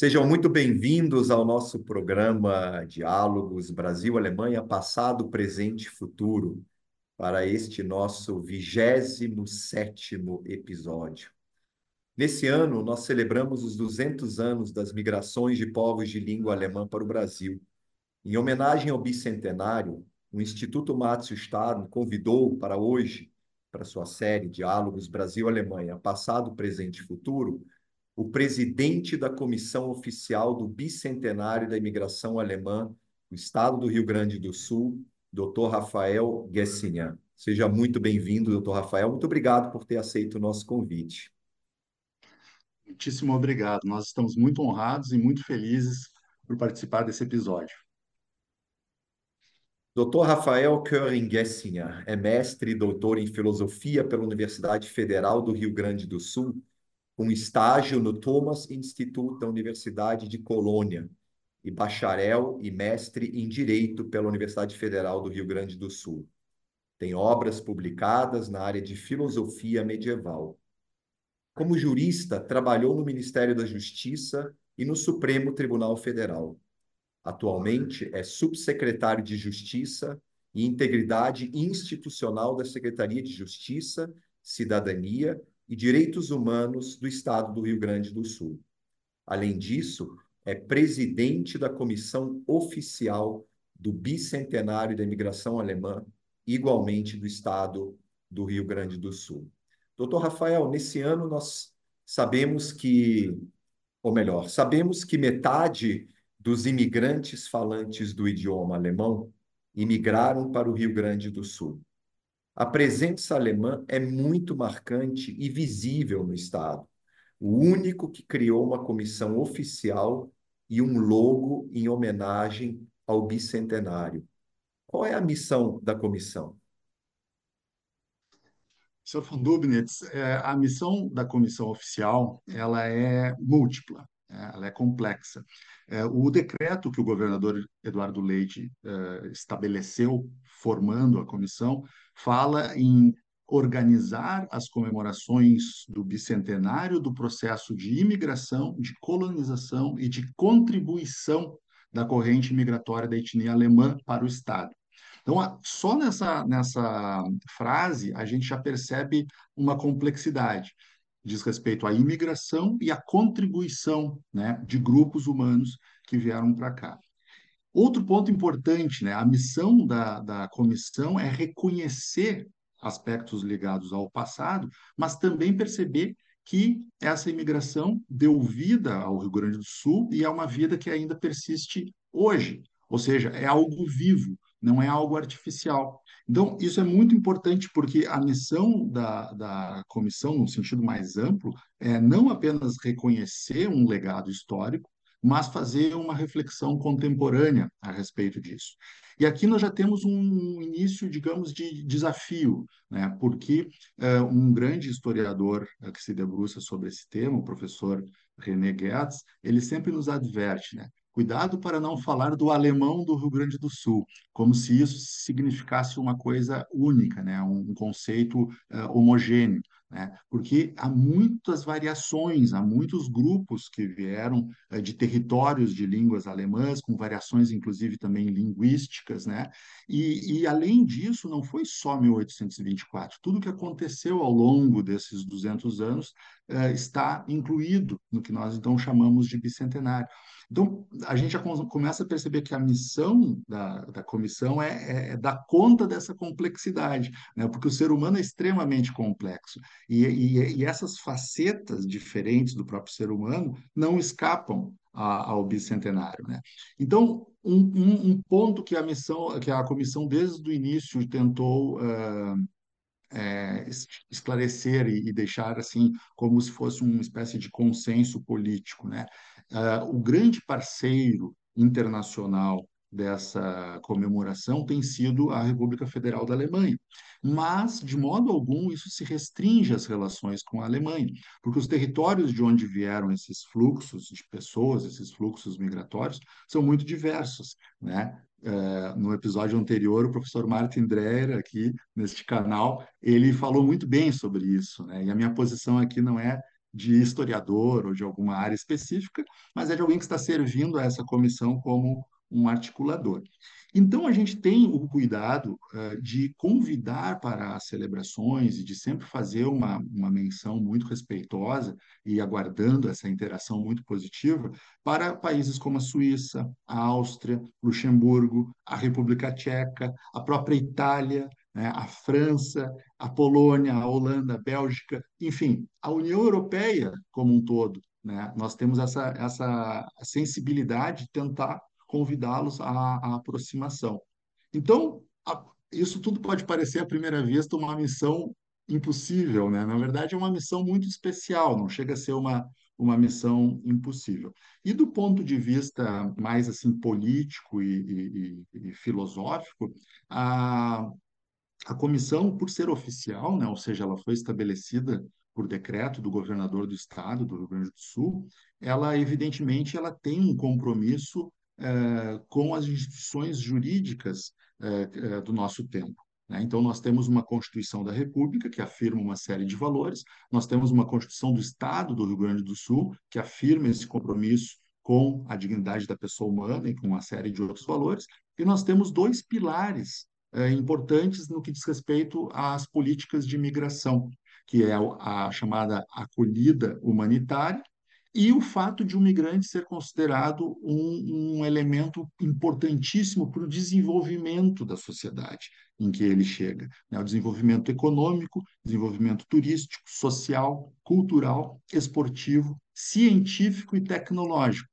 Sejam muito bem-vindos ao nosso programa Diálogos Brasil-Alemanha, passado, presente e futuro, para este nosso 27º episódio. Nesse ano, nós celebramos os 200 anos das migrações de povos de língua alemã para o Brasil. Em homenagem ao bicentenário, o Instituto Márcio Stadl convidou para hoje, para sua série Diálogos Brasil-Alemanha, passado, presente e futuro, o presidente da comissão oficial do bicentenário da imigração alemã do estado do Rio Grande do Sul, Dr. Rafael Gessinha. Seja muito bem-vindo, Dr. Rafael. Muito obrigado por ter aceito o nosso convite. Muitíssimo obrigado. Nós estamos muito honrados e muito felizes por participar desse episódio. Dr. Rafael Köring-Gessinha é mestre e doutor em filosofia pela Universidade Federal do Rio Grande do Sul com estágio no Thomas Institute da Universidade de Colônia e bacharel e mestre em Direito pela Universidade Federal do Rio Grande do Sul. Tem obras publicadas na área de filosofia medieval. Como jurista, trabalhou no Ministério da Justiça e no Supremo Tribunal Federal. Atualmente é subsecretário de Justiça e Integridade Institucional da Secretaria de Justiça, Cidadania e Direitos Humanos do Estado do Rio Grande do Sul. Além disso, é presidente da comissão oficial do bicentenário da imigração alemã, igualmente do Estado do Rio Grande do Sul. Doutor Rafael, nesse ano nós sabemos que, ou melhor, sabemos que metade dos imigrantes falantes do idioma alemão imigraram para o Rio Grande do Sul. A presença alemã é muito marcante e visível no Estado. O único que criou uma comissão oficial e um logo em homenagem ao bicentenário. Qual é a missão da comissão? Sr. von Dubnitz, é, a missão da comissão oficial ela é múltipla, ela é complexa. É, o decreto que o governador Eduardo Leite estabeleceu, formando a comissão, fala em organizar as comemorações do bicentenário do processo de imigração, de colonização e de contribuição da corrente migratória da etnia alemã para o Estado. Então, só nessa, nessa frase a gente já percebe uma complexidade. Diz respeito à imigração e à contribuição né, de grupos humanos que vieram para cá. Outro ponto importante, né? A missão da, da comissão é reconhecer aspectos ligados ao passado, mas também perceber que essa imigração deu vida ao Rio Grande do Sul e é uma vida que ainda persiste hoje. Ou seja, é algo vivo, não é algo artificial. Então, isso é muito importante porque a missão da, da comissão, no sentido mais amplo, é não apenas reconhecer um legado histórico, mas fazer uma reflexão contemporânea a respeito disso. E aqui nós já temos um início, digamos, de desafio, né? porque uh, um grande historiador uh, que se debruça sobre esse tema, o professor René Gertz, ele sempre nos adverte, né? Cuidado para não falar do alemão do Rio Grande do Sul, como se isso significasse uma coisa única, né? um, conceito uh, homogêneo né? porque há muitas variações, há muitos grupos que vieram eh, de territórios de línguas alemãs, com variações, inclusive, também linguísticas, né? E, e, além disso, não foi só 1824, tudo que aconteceu ao longo desses 200 anos eh, está incluído no que nós, então, chamamos de bicentenário. Então, a gente já começa a perceber que a missão da, da comissão é, é, é dar conta dessa complexidade, né? porque o ser humano é extremamente complexo. E, e, e essas facetas diferentes do próprio ser humano não escapam a, ao bicentenário. Né? Então, um, um, um, ponto que a missão, que a comissão desde o início tentou uh, é, esclarecer e, e, deixar assim como se fosse uma espécie de consenso político, né? Uh, o grande parceiro internacional dessa comemoração tem sido a República Federal da Alemanha. Mas, de modo algum, isso se restringe às relações com a Alemanha, porque os territórios de onde vieram esses fluxos de pessoas, esses fluxos migratórios, são muito diversos. Né? É, no episódio anterior, o professor Martin Dreyer, aqui neste canal, ele falou muito bem sobre isso. Né? E a minha posição aqui não é de historiador ou de alguma área específica, mas é de alguém que está servindo a essa comissão como um articulador. Então, a gente tem o cuidado uh, de convidar para as celebrações e de sempre fazer uma, uma menção muito respeitosa e aguardando essa interação muito positiva para países como a Suíça, a Áustria, Luxemburgo, a República Tcheca, a própria Itália, né, a França, a Polônia, a Holanda, a Bélgica, enfim, a União Europeia como um todo. Né? Nós temos essa, essa sensibilidade de tentar convidá-los à, à, aproximação. Então, a, isso tudo pode parecer à primeira vista uma missão impossível, né? Na verdade, é uma missão muito especial, não chega a ser uma, uma missão impossível. E do ponto de vista mais assim político e, e, e filosófico, a, a comissão, por ser oficial, né, ou seja, ela foi estabelecida por decreto do governador do estado do Rio Grande do Sul, ela evidentemente ela tem um compromisso eh, com as instituições jurídicas eh, eh, do nosso tempo. Né? Então, nós temos uma Constituição da República, que afirma uma série de valores, nós temos uma Constituição do Estado do Rio Grande do Sul, que afirma esse compromisso com a dignidade da pessoa humana e com uma série de outros valores, e nós temos dois pilares é, importantes no que diz respeito às políticas de imigração, que é a chamada acolhida humanitária e o fato de o migrante ser considerado um, um elemento importantíssimo para o desenvolvimento da sociedade em que ele chega. Né? O desenvolvimento econômico, desenvolvimento turístico, social, cultural, esportivo, científico e tecnológico.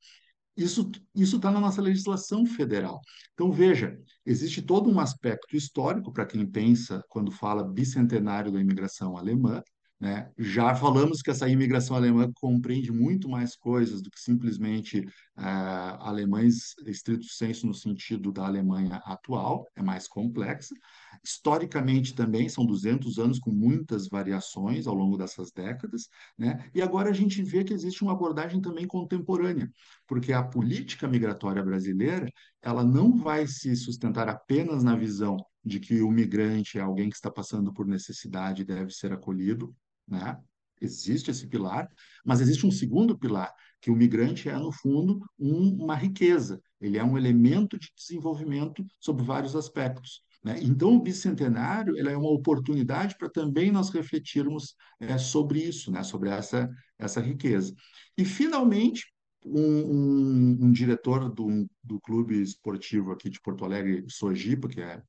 Isso está na nossa legislação federal. Então, veja, existe todo um aspecto histórico para quem pensa quando fala bicentenário da imigração alemã, né? Já falamos que essa imigração alemã compreende muito mais coisas do que simplesmente uh, alemães estrito senso no sentido da Alemanha atual, é mais complexa. Historicamente também são 200 anos com muitas variações ao longo dessas décadas, né? E agora a gente vê que existe uma abordagem também contemporânea, porque a política migratória brasileira, ela não vai se sustentar apenas na visão de que o migrante é alguém que está passando por necessidade e deve ser acolhido, né? Existe esse pilar, mas existe um segundo pilar, que o migrante é, no fundo, um, uma riqueza. Ele é um elemento de desenvolvimento sob vários aspectos. Né? Então, o bicentenário é uma oportunidade para também nós refletirmos é, sobre isso, né? sobre essa, essa riqueza. E, finalmente, um, um, um diretor do, do clube esportivo aqui de Porto Alegre, Sojipa, que é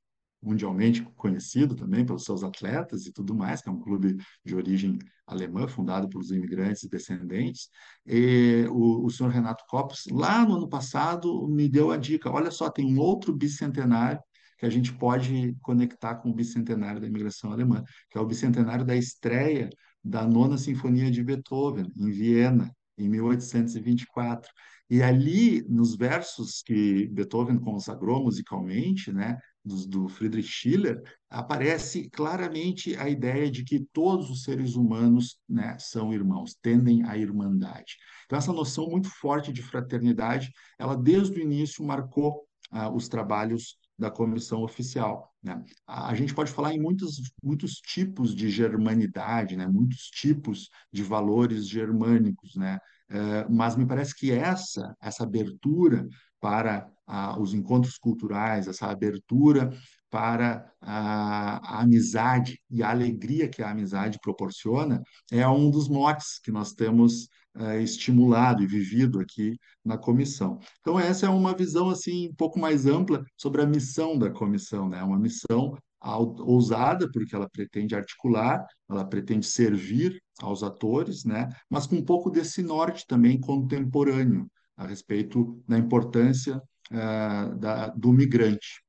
mundialmente conhecido também pelos seus atletas e tudo mais, que é um clube de origem alemã, fundado pelos imigrantes e descendentes. E o, o senhor Renato Copos, lá no ano passado, me deu a dica: olha só, tem um outro bicentenário que a gente pode conectar com o bicentenário da imigração alemã, que é o bicentenário da estreia da Nona Sinfonia de Beethoven, em Viena, em 1824. E ali, nos versos que Beethoven consagrou musicalmente, né, do, Friedrich Schiller, aparece claramente a ideia de que todos os seres humanos né, são irmãos, tendem à irmandade. Então, essa noção muito forte de fraternidade, ela desde o início marcou ah, os trabalhos da comissão oficial. Né? A, a gente pode falar em muitos, muitos tipos de germanidade, né? muitos tipos de valores germânicos, né? É, mas me parece que essa, essa abertura para os encontros culturais, essa abertura para a, a, amizade e a alegria que a amizade proporciona, é um dos motes que nós temos eh, estimulado e vivido aqui na comissão. Então, essa é uma visão assim um pouco mais ampla sobre a missão da comissão, né? Uma missão ousada, porque ela pretende articular, ela pretende servir aos atores, né? Mas com um pouco desse norte também contemporâneo, a respeito da importância uh, da, do migrante.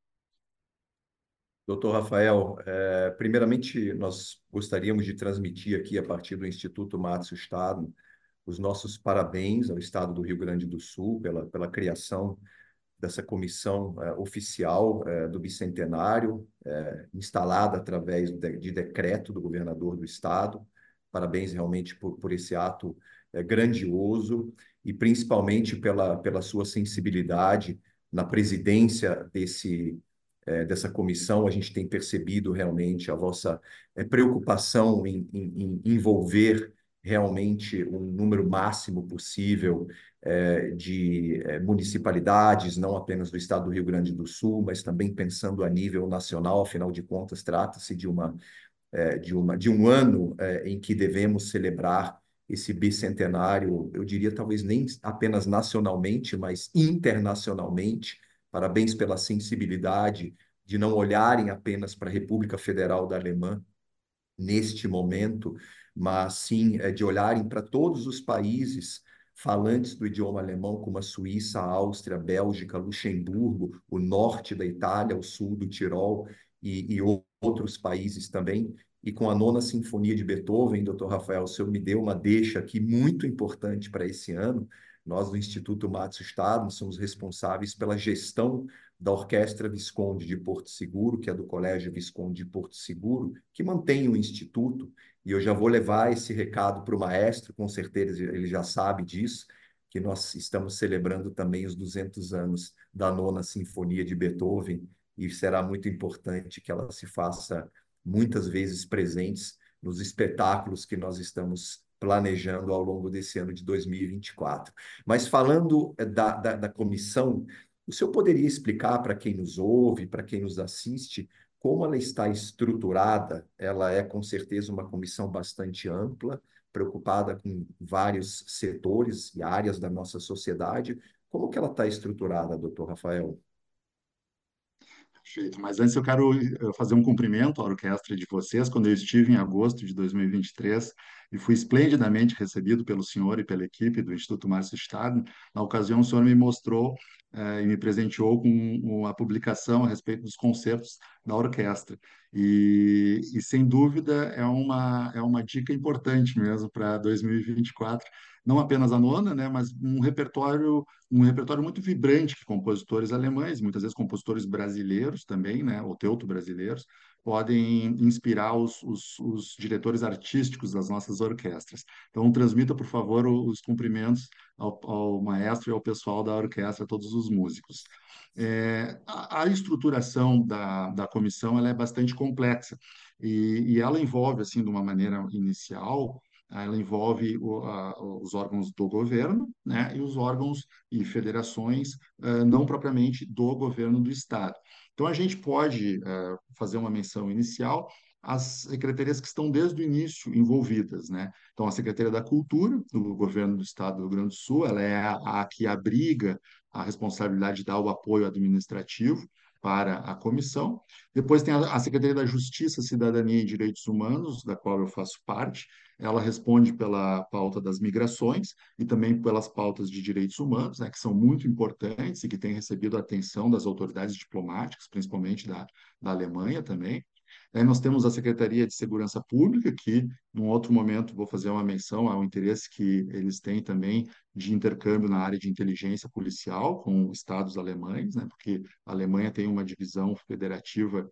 Doutor Rafael, é, primeiramente nós gostaríamos de transmitir aqui, a partir do Instituto Márcio Estado, os nossos parabéns ao Estado do Rio Grande do Sul pela, pela criação dessa comissão é, oficial do bicentenário, instalada através de, de, decreto do governador do Estado. Parabéns realmente por, por esse ato grandioso e principalmente pela, pela sua sensibilidade na presidência desse, é, dessa comissão. A gente tem percebido realmente a vossa é, preocupação em, em, em envolver realmente um número máximo possível é, de é, municipalidades, não apenas do estado do Rio Grande do Sul, mas também pensando a nível nacional, afinal de contas, trata-se de uma, é, de uma de um ano é, em que devemos celebrar esse bicentenário, eu diria talvez nem apenas nacionalmente, mas internacionalmente. Parabéns pela sensibilidade de não olharem apenas para a República Federal da Alemanha neste momento, mas sim é, de olharem para todos os países falantes do idioma alemão, como a Suíça, a Áustria, a Bélgica, Luxemburgo, o norte da Itália, o sul do Tirol e, e outros países também. E com a nona sinfonia de Beethoven, doutor Rafael, o senhor me deu uma deixa aqui muito importante para esse ano. Nós, do Instituto Matos Estado, somos responsáveis pela gestão da Orquestra Visconde de Porto Seguro, que é do Colégio Visconde de Porto Seguro, que mantém o Instituto e eu já vou levar esse recado para o maestro, com certeza ele já sabe disso, que nós estamos celebrando também os 200 anos da nona sinfonia de Beethoven e será muito importante que ela se faça muitas vezes presentes nos espetáculos que nós estamos planejando ao longo desse ano de 2024. Mas falando eh, da, da, da comissão, o senhor poderia explicar para quem nos ouve, para quem nos assiste, como ela está estruturada, ela é com certeza uma comissão bastante ampla, preocupada com vários setores e áreas da nossa sociedade. Como que ela está estruturada, doutor Rafael? Perfeito. Mas antes eu quero eh, fazer um cumprimento à orquestra de vocês. Quando eu estive em agosto de 2023 e fui esplendidamente recebido pelo senhor e pela equipe do Instituto Márcio Stadler, na ocasião o senhor me mostrou eh, e me presenteou com uma publicação a respeito dos concertos da orquestra. E, e sem dúvida é uma, é uma dica importante mesmo para 2024 não apenas a nona, né, mas um repertório um repertório muito vibrante que compositores alemães, muitas vezes compositores brasileiros também, né, ou teuto-brasileiros, podem inspirar os, os, os, diretores artísticos das nossas orquestras. Então, transmita, por favor, os cumprimentos ao, ao maestro e ao pessoal da orquestra, todos os músicos. É, a, a, estruturação da, da comissão ela é bastante complexa e, e ela envolve, assim, de uma maneira inicial, ela envolve o, a, os órgãos do governo né, e os órgãos e federações uh, não propriamente do governo do Estado. Então, a gente pode uh, fazer uma menção inicial às secretarias que estão desde o início envolvidas. Né? Então, a Secretaria da Cultura, do governo do Estado do Rio Grande do Sul, ela é a, a que abriga a responsabilidade de dar o apoio administrativo para a comissão. Depois tem a Secretaria da Justiça, Cidadania e Direitos Humanos, da qual eu faço parte, ela responde pela pauta das migrações e também pelas pautas de direitos humanos, né, que são muito importantes e que têm recebido a atenção das autoridades diplomáticas, principalmente da, da Alemanha também. Aí nós temos a Secretaria de Segurança Pública, que, num outro momento, vou fazer uma menção ao interesse que eles têm também de intercâmbio na área de inteligência policial com estados alemães, né, porque a Alemanha tem uma divisão federativa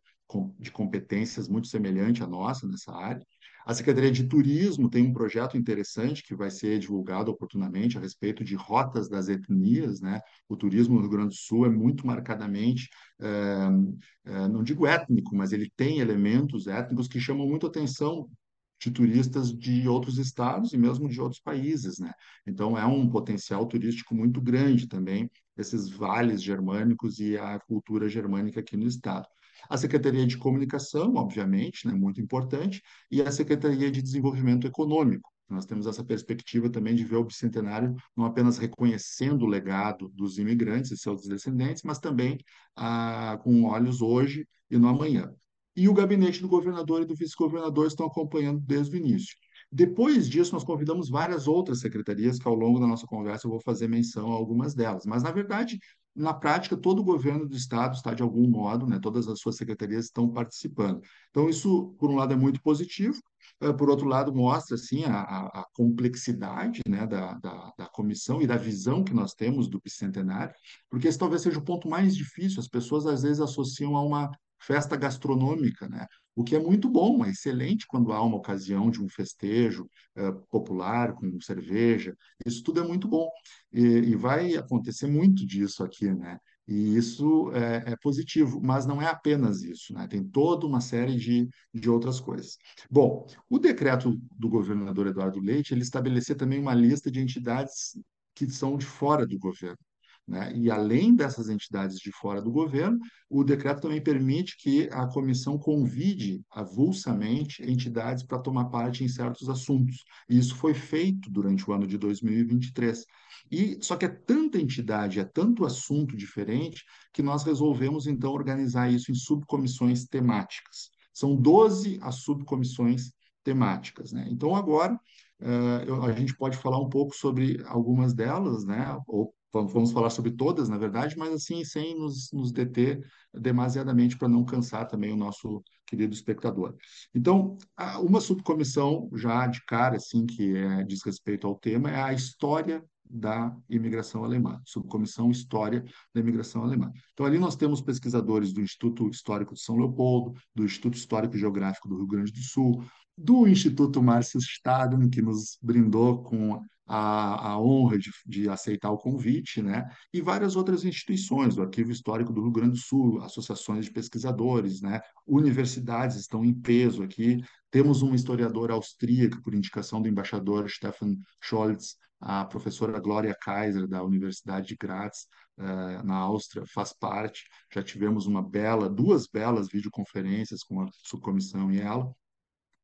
de competências muito semelhante à nossa nessa área. A Secretaria de Turismo tem um projeto interessante que vai ser divulgado oportunamente a respeito de rotas das etnias, né? O turismo no Rio Grande do Sul é muito marcadamente, é, é, não digo étnico, mas ele tem elementos étnicos que chamam muito atenção de turistas de outros estados e mesmo de outros países, né? Então é um potencial turístico muito grande também esses vales germânicos e a cultura germânica aqui no estado a Secretaria de Comunicação, obviamente, né, muito importante, e a Secretaria de Desenvolvimento Econômico. Nós temos essa perspectiva também de ver o bicentenário não apenas reconhecendo o legado dos imigrantes e seus descendentes, mas também ah, com olhos hoje e no amanhã. E o gabinete do governador e do vice-governador estão acompanhando desde o início. Depois disso, nós convidamos várias outras secretarias, que ao longo da nossa conversa eu vou fazer menção a algumas delas. Mas, na verdade, na prática, todo o governo do Estado está, de algum modo, né, todas as suas secretarias estão participando. Então, isso, por um lado, é muito positivo, eh, por outro lado, mostra assim, a, a complexidade né, da, da, da, comissão e da visão que nós temos do bicentenário, porque esse talvez seja o ponto mais difícil. As pessoas, às vezes, associam a uma festa gastronômica, né? o que é muito bom, é excelente quando há uma ocasião de um festejo é, popular com cerveja, isso tudo é muito bom e, e, vai acontecer muito disso aqui, né? E isso é, é, positivo, mas não é apenas isso, né? Tem toda uma série de, de outras coisas. Bom, o decreto do governador Eduardo Leite, ele estabelecia também uma lista de entidades que são de fora do governo. Né? E além dessas entidades de fora do governo, o decreto também permite que a comissão convide avulsamente entidades para tomar parte em certos assuntos. E isso foi feito durante o ano de 2023. E só que é tanta entidade, é tanto assunto diferente que nós resolvemos então organizar isso em subcomissões temáticas. São 12 as subcomissões temáticas, né? Então agora uh, a gente pode falar um pouco sobre algumas delas, né? Ou vamos falar sobre todas, na verdade, mas assim, sem nos, nos deter demasiadamente para não cansar também o nosso querido espectador. Então, uma subcomissão já de cara, assim, que é, diz respeito ao tema, é a história da imigração alemã, subcomissão História da Imigração Alemã. Então, ali nós temos pesquisadores do Instituto Histórico de São Leopoldo, do Instituto Histórico e Geográfico do Rio Grande do Sul, do Instituto Márcio Staden, que nos brindou com a, a honra de, de, aceitar o convite, né? e várias outras instituições, o Arquivo Histórico do Rio Grande do Sul, associações de pesquisadores, né? universidades estão em peso aqui. Temos uma historiadora austríaca, por indicação do embaixador Stefan Scholz, a professora Glória Kaiser, da Universidade de Graz, uh, na Áustria, faz parte. Já tivemos uma bela, duas belas videoconferências com a subcomissão e ela.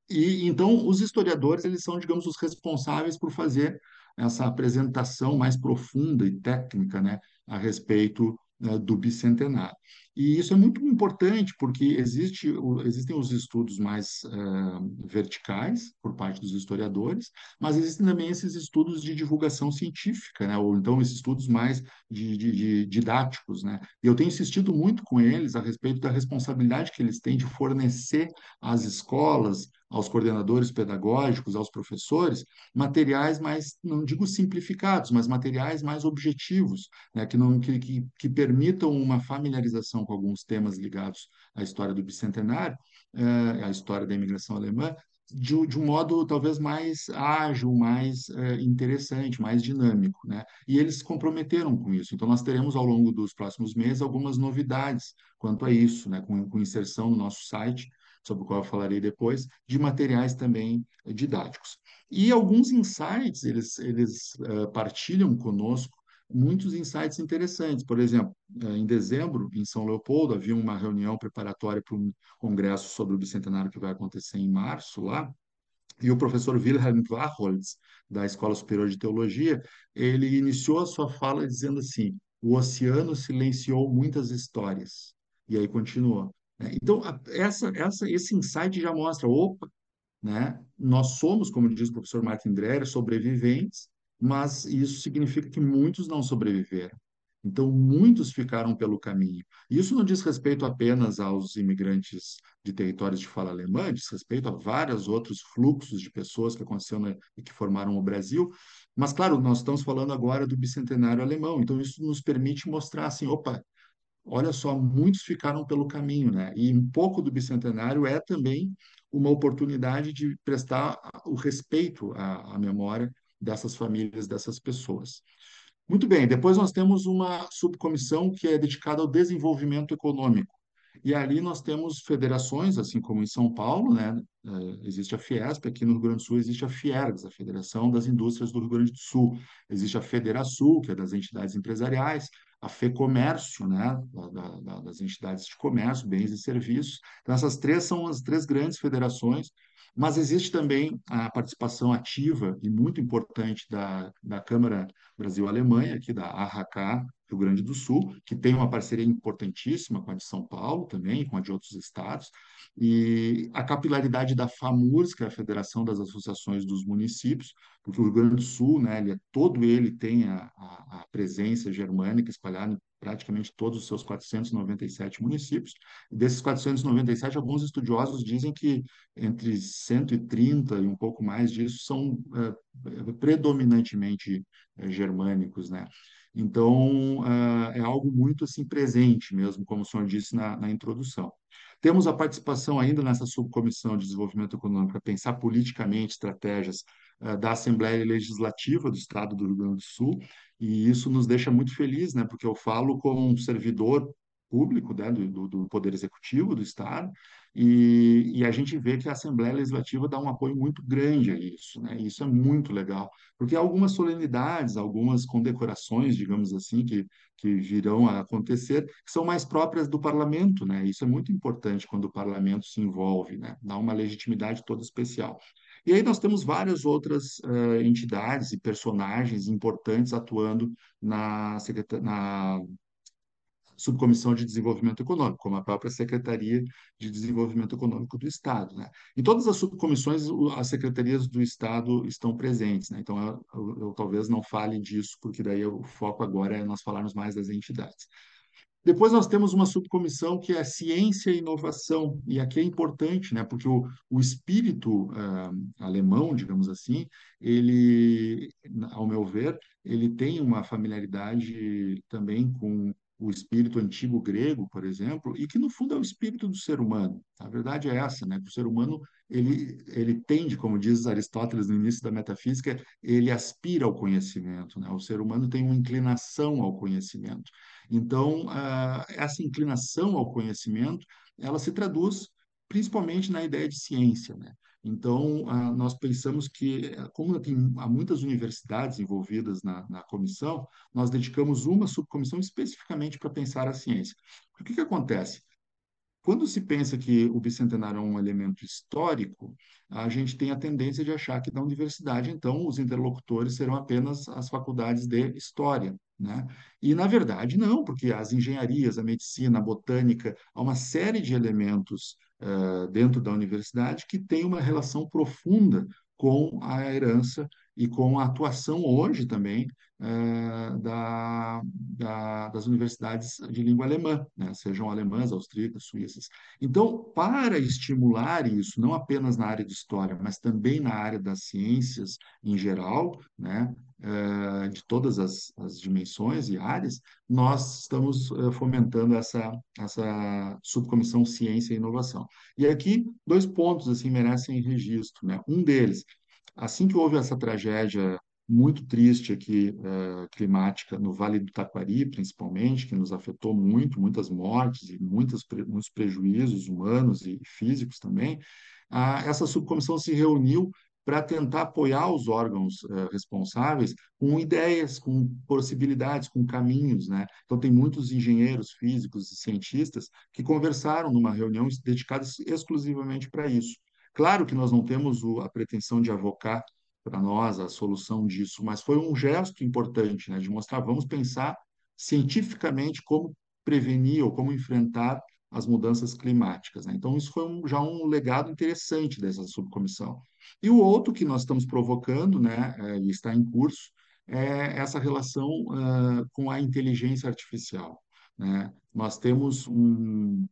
E então os historiadores eles são, digamos, os responsáveis por fazer essa apresentação mais profunda e técnica, né, a respeito né, do bicentenário. E isso é muito importante porque existe, existem os estudos mais uh, verticais por parte dos historiadores, mas existem também esses estudos de divulgação científica, né? ou então esses estudos mais de, de, de didáticos. Né? E eu tenho insistido muito com eles a respeito da responsabilidade que eles têm de fornecer às escolas, aos coordenadores pedagógicos, aos professores, materiais mais, não digo simplificados, mas materiais mais objetivos, né, que, não, que, que, que permitam uma familiarização com alguns temas ligados à história do bicentenário, eh, à história da imigração alemã, de, de, um modo talvez mais ágil, mais é, interessante, mais dinâmico, né? E eles se comprometeram com isso. Então, nós teremos ao longo dos próximos meses algumas novidades quanto a isso, né? Com, com inserção no nosso site sobre o qual eu falarei depois, de materiais também didáticos. E alguns insights, eles, eles uh, partilham conosco muitos insights interessantes. Por exemplo, em dezembro, em São Leopoldo, havia uma reunião preparatória para um congresso sobre o bicentenário que vai acontecer em março lá, e o professor Wilhelm Wachholz, da Escola Superior de Teologia, ele iniciou a sua fala dizendo assim: o oceano silenciou muitas histórias. E aí continuou: né? Então, essa, essa, esse insight já mostra, opa, né? nós somos, como diz o professor Martin Dreher, sobreviventes, mas isso significa que muitos não sobreviveram. Então, muitos ficaram pelo caminho. Isso não diz respeito apenas aos imigrantes de territórios de fala alemã, diz respeito a vários outros fluxos de pessoas que aconteceram e que formaram o Brasil. Mas, claro, nós estamos falando agora do bicentenário alemão, então isso nos permite mostrar assim, opa, olha só, muitos ficaram pelo caminho, né? E um pouco do bicentenário é também uma oportunidade de prestar o respeito à, à memória dessas famílias, dessas pessoas. Muito bem, depois nós temos uma subcomissão que é dedicada ao desenvolvimento econômico. E ali nós temos federações, assim como em São Paulo, né? É, existe a Fiesp, aqui no Rio Grande do Sul existe a Fiergs, a Federação das Indústrias do Rio Grande do Sul. Existe a Federação, que é das entidades empresariais a FEComércio, né, da, da, das entidades de comércio, bens e serviços. Então, essas três são as três grandes federações, mas existe também a participação ativa e muito importante da, da Câmara Brasil-Alemanha, aqui da AHK, Rio Grande do Sul, que tem uma parceria importantíssima com a de São Paulo também, com a de outros estados, e a capilaridade da FAMURS, que é a Federação das Associações dos Municípios, porque o Rio Grande do Sul, né, ele é, todo ele tem a, a, a presença germânica espalhada em praticamente todos os seus 497 municípios. Desses 497, alguns estudiosos dizem que entre 130 e um pouco mais disso são é, predominantemente é, germânicos, né? Então, uh, é algo muito assim presente mesmo, como o senhor disse na, na introdução. Temos a participação ainda nessa subcomissão de desenvolvimento econômico para pensar politicamente estratégias uh, da Assembleia Legislativa do Estado do Rio Grande do Sul, e isso nos deixa muito felizes, né? Porque eu falo como um servidor público, né, do, do Poder Executivo do Estado, e, e, a gente vê que a Assembleia Legislativa dá um apoio muito grande a isso, né? E isso é muito legal, porque algumas solenidades, algumas condecorações, digamos assim, que, que virão a acontecer, são mais próprias do parlamento, né? Isso é muito importante quando o parlamento se envolve, né? Dá uma legitimidade toda especial. E aí nós temos várias outras uh, entidades e personagens importantes atuando na, na subcomissão de desenvolvimento econômico, como a própria Secretaria de Desenvolvimento Econômico do Estado. Né? Em todas as subcomissões, as secretarias do Estado estão presentes. Né? Então, eu, eu, eu, talvez não fale disso, porque daí o foco agora é nós falarmos mais das entidades. Depois nós temos uma subcomissão que é ciência e inovação, e aqui é importante, né, porque o, o espírito uh, alemão, digamos assim, ele, ao meu ver, ele tem uma familiaridade também com o espírito antigo grego, por exemplo, e que no fundo é o espírito do ser humano. A verdade é essa, né? Que o ser humano ele ele tende, como diz Aristóteles no início da metafísica, ele aspira ao conhecimento, né? O ser humano tem uma inclinação ao conhecimento. Então, uh, essa inclinação ao conhecimento, ela se traduz principalmente na ideia de ciência, né? Então, nós pensamos que, como tem, há muitas universidades envolvidas na, na comissão, nós dedicamos uma subcomissão especificamente para pensar a ciência. O que, que acontece? Quando se pensa que o bicentenário é um elemento histórico, a gente tem a tendência de achar que da universidade, então, os interlocutores serão apenas as faculdades de história. Né? E, na verdade, não, porque as engenharias, a medicina, a botânica, há uma série de elementos uh, dentro da universidade que tem uma relação profunda com a herança e com a atuação hoje também uh, da, da, das universidades de língua alemã, né? sejam alemãs, austríacas, suíças. Então, para estimular isso, não apenas na área de história, mas também na área das ciências em geral, né? Uh, de todas as, as, dimensões e áreas, nós estamos uh, fomentando essa, essa subcomissão Ciência e Inovação. E aqui, dois pontos assim merecem registro. Né? Um deles, assim que houve essa tragédia muito triste aqui, uh, climática, no Vale do Taquari, principalmente, que nos afetou muito, muitas mortes e muitas, muitos prejuízos humanos e físicos também, essa subcomissão se reuniu para tentar apoiar os órgãos uh, responsáveis com ideias, com possibilidades, com caminhos, né? Então tem muitos engenheiros físicos e cientistas que conversaram numa reunião dedicada exclusivamente para isso. Claro que nós não temos o, a pretensão de avocar para nós a solução disso, mas foi um gesto importante, né, de mostrar, vamos pensar cientificamente como prevenir ou como enfrentar as mudanças climáticas. Né? Então, isso foi um, já um legado interessante dessa subcomissão. E o outro que nós estamos provocando, né, é, e está em curso, é essa relação uh, com a inteligência artificial. Né? Nós temos um,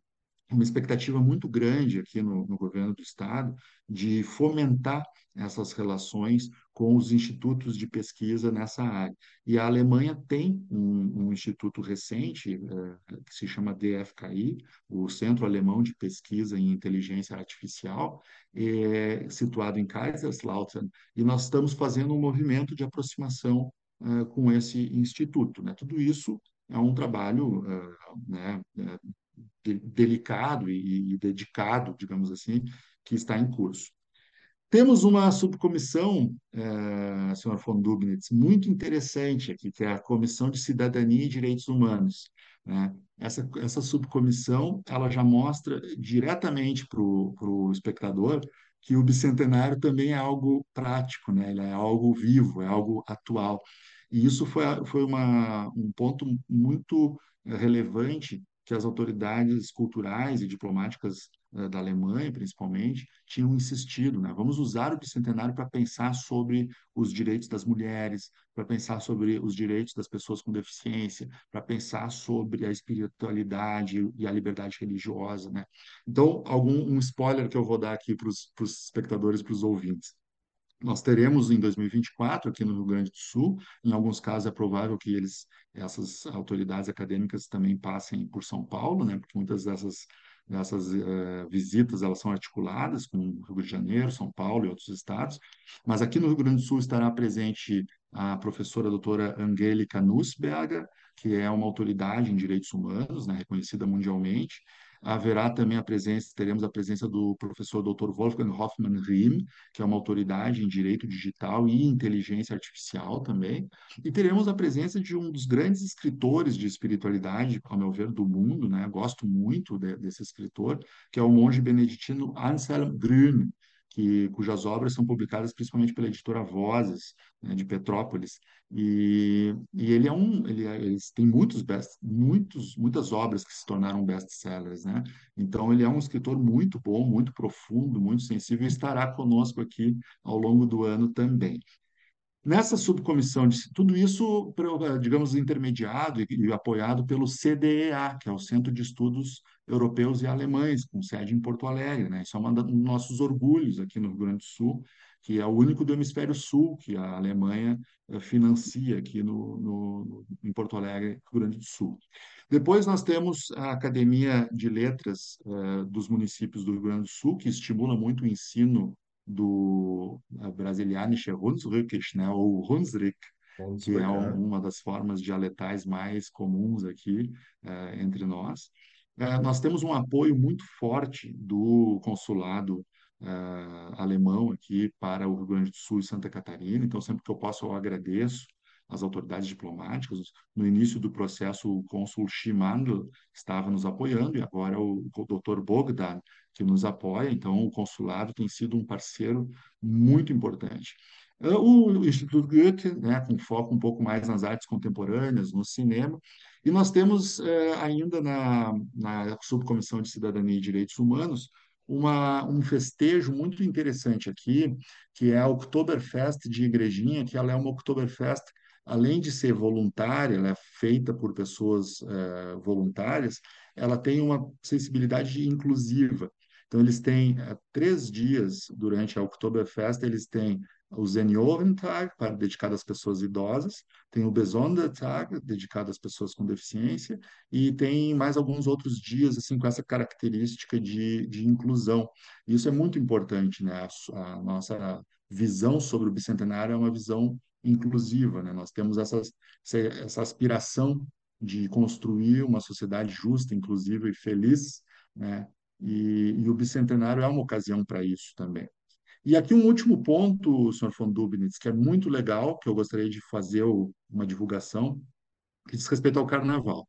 uma expectativa muito grande aqui no, no, governo do estado de fomentar essas relações com os institutos de pesquisa nessa área. E a Alemanha tem um, um instituto recente é, que se chama DFKI, o Centro Alemão de Pesquisa em Inteligência Artificial, é, situado em Kaiserslautern, e nós estamos fazendo um movimento de aproximação é, com esse instituto. Né? Tudo isso é um trabalho né, delicado e, e dedicado, digamos assim, que está em curso. Temos uma subcomissão, eh, senhor von Dubnitz, muito interessante aqui, que é a Comissão de Cidadania e Direitos Humanos. Né? Essa, essa subcomissão ela já mostra diretamente para o espectador que o bicentenário também é algo prático, né? Ele é algo vivo, é algo atual. E isso foi, foi uma, um ponto muito relevante que as autoridades culturais e diplomáticas eh, da Alemanha, principalmente, tinham insistido, né? Vamos usar o bicentenário para pensar sobre os direitos das mulheres, para pensar sobre os direitos das pessoas com deficiência, para pensar sobre a espiritualidade e a liberdade religiosa, né? Então, algum um spoiler que eu vou dar aqui para os espectadores, para os ouvintes. Nós teremos em 2024 aqui no Rio Grande do Sul, em alguns casos é provável que eles, essas autoridades acadêmicas também passem por São Paulo, né? Porque muitas dessas Essas uh, visitas elas são articuladas com o Rio de Janeiro, São Paulo e outros estados, mas aqui no Rio Grande do Sul estará presente a professora doutora Angélica Nussberger, que é uma autoridade em direitos humanos, né, reconhecida mundialmente, haverá também a presença, teremos a presença do professor Dr. Wolfgang Hoffmann Riem, que é uma autoridade em direito digital e inteligência artificial também, e teremos a presença de um dos grandes escritores de espiritualidade, ao meu ver, do mundo, né? Gosto muito de, desse escritor, que é o monge beneditino Anselm Grün, que, cujas obras são publicadas principalmente pela editora Vozes, né, de Petrópolis. E, e ele é um, ele, é, ele tem muitos best, muitos, muitas obras que se tornaram best-sellers, né? Então ele é um escritor muito bom, muito profundo, muito sensível e estará conosco aqui ao longo do ano também. Nessa subcomissão, de, tudo isso, digamos, intermediado e, e, apoiado pelo CDEA, que é o Centro de Estudos Europeus e Alemães, com sede em Porto Alegre. Né? Isso é um dos nossos orgulhos aqui no Rio Grande do Sul, que é o único do hemisfério sul que a Alemanha eh, financia aqui no, no, em Porto Alegre, Rio Grande do Sul. Depois nós temos a Academia de Letras uh, dos municípios do Rio Grande do Sul, que estimula muito o ensino do brasilianische Hunsrückisch, né, ou Hunsrück, que é um, uma das formas dialetais mais comuns aqui uh, entre nós. Uh, nós temos um apoio muito forte do consulado uh, alemão aqui para o Rio Grande do Sul e Santa Catarina, então sempre que eu posso eu agradeço as autoridades diplomáticas. No início do processo, o cônsul Schimandl estava nos apoiando e agora o, o Dr. Bogdan que nos apoia, então o consulado tem sido um parceiro muito importante. Ah, o Instituto Goethe, né, com foco um pouco mais nas artes contemporâneas, no cinema, e nós temos eh, ainda na, na Subcomissão de Cidadania e Direitos Humanos uma, um festejo muito interessante aqui, que é a Oktoberfest de Igrejinha, que ela é uma Oktoberfest, além de ser voluntária, ela é feita por pessoas eh, voluntárias, ela tem uma sensibilidade inclusiva. Então, eles têm uh, três dias durante a Oktoberfest, eles têm o Seniorentag, para, dedicado às pessoas idosas, tem o Besondertag, dedicado às pessoas com deficiência, e tem mais alguns outros dias assim com essa característica de, de inclusão. Isso é muito importante, né? A, a nossa visão sobre o bicentenário é uma visão inclusiva, né? Nós temos essas, essa aspiração de construir uma sociedade justa, inclusiva e feliz, né? E, e o bicentenário é uma ocasião para isso também. E aqui um último ponto, senhor von Dubnitz, que é muito legal, que eu gostaria de fazer uma divulgação, que diz respeito ao carnaval.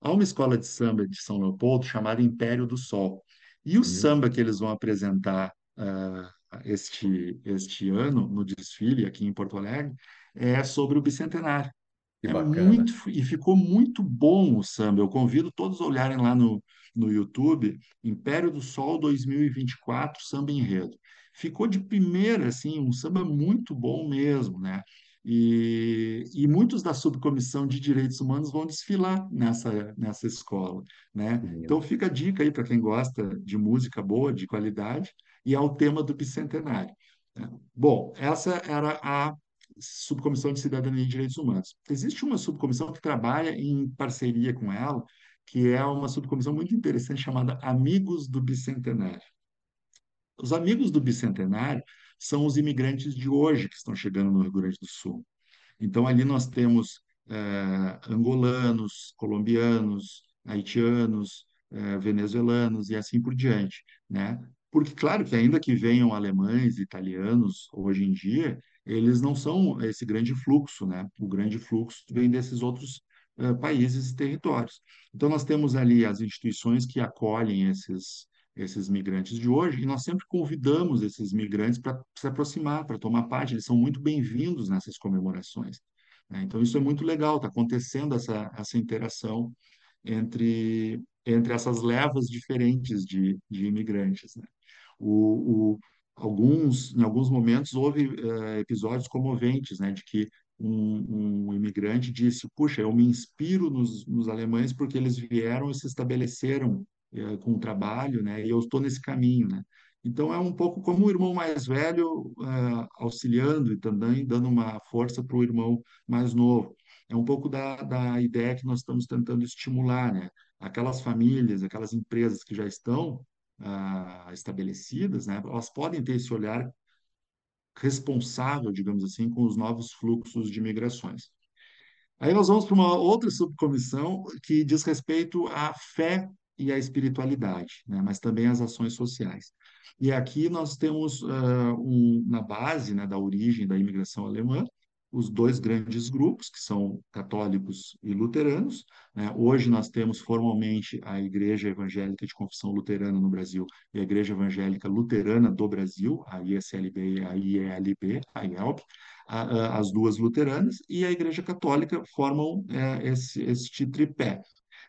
Há uma escola de samba de São Leopoldo chamada Império do Sol. E o uhum. samba que eles vão apresentar uh, este, este ano, no desfile aqui em Porto Alegre, é sobre o bicentenário. Que é bacana. muito, e ficou muito bom o samba. Eu convido todos a olharem lá no, no YouTube, Império do Sol 2024, samba enredo. Ficou de primeira, assim, um samba muito bom mesmo, né? E, e muitos da subcomissão de direitos humanos vão desfilar nessa, nessa escola, né? Então fica a dica aí para quem gosta de música boa, de qualidade, e é o tema do bicentenário. Né? Bom, essa era a subcomissão de cidadania e direitos humanos. Existe uma subcomissão que trabalha em parceria com ela, que é uma subcomissão muito interessante chamada Amigos do Bicentenário. Os amigos do Bicentenário são os imigrantes de hoje que estão chegando no Rio Grande do Sul. Então, ali nós temos eh, angolanos, colombianos, haitianos, eh, venezuelanos e assim por diante, né? Porque, claro, que ainda que venham alemães, italianos, hoje em dia, eles não são esse grande fluxo, né? O grande fluxo vem desses outros uh, países e territórios. Então, nós temos ali as instituições que acolhem esses, esses migrantes de hoje, e nós sempre convidamos esses migrantes para se aproximar, para tomar parte, eles são muito bem-vindos nessas comemorações. Né? Então, isso é muito legal, está acontecendo essa, essa interação entre, entre essas levas diferentes de, de imigrantes. Né? O, o, alguns, em alguns momentos houve uh, episódios comoventes, né, de que um, um, imigrante disse: "Puxa, eu me inspiro nos, nos alemães porque eles vieram e se estabeleceram uh, com o trabalho, né, e eu estou nesse caminho, né". Então é um pouco como o irmão mais velho uh, auxiliando e também dando uma força para o irmão mais novo. É um pouco da, da ideia que nós estamos tentando estimular, né? aquelas famílias, aquelas empresas que já estão ah, estabelecidas, né, elas podem ter esse olhar responsável, digamos assim, com os novos fluxos de migrações. Aí nós vamos para uma outra subcomissão que diz respeito à fé e à espiritualidade, né, mas também às ações sociais. E aqui nós temos uh, um, na base né, da origem da imigração alemã, os dois grandes grupos, que são católicos e luteranos. Né? Hoje nós temos formalmente a Igreja Evangélica de Confissão Luterana no Brasil e a Igreja Evangélica Luterana do Brasil, a ISLB e a IELB, a IELB, as duas luteranas, e a Igreja Católica formam é, esse, este tripé.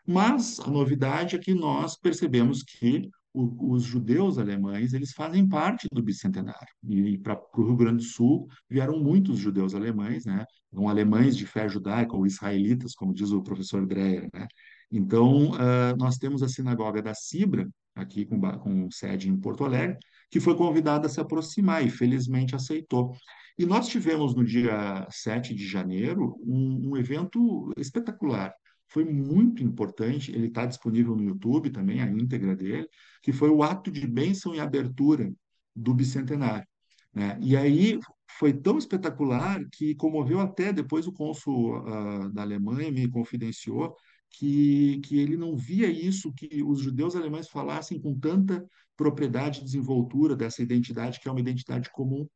Mas a novidade é que nós percebemos que o, os judeus alemães eles fazem parte do bicentenário. E para o Rio Grande do Sul vieram muitos judeus alemães, né? Não alemães de fé judaica ou israelitas, como diz o professor Dreyer, né? Então, uh, nós temos a sinagoga da Cibra, aqui com, com sede em Porto Alegre, que foi convidada a se aproximar e felizmente aceitou. E nós tivemos no dia 7 de janeiro um, um evento espetacular foi muito importante. Ele está disponível no YouTube também, a íntegra dele, que foi o ato de bênção e abertura do bicentenário. Né? E aí foi tão espetacular que comoveu até depois o cônsul uh, da Alemanha me confidenciou que, que ele não via isso, que os judeus alemães falassem com tanta propriedade e desenvoltura dessa identidade, que é uma identidade comum,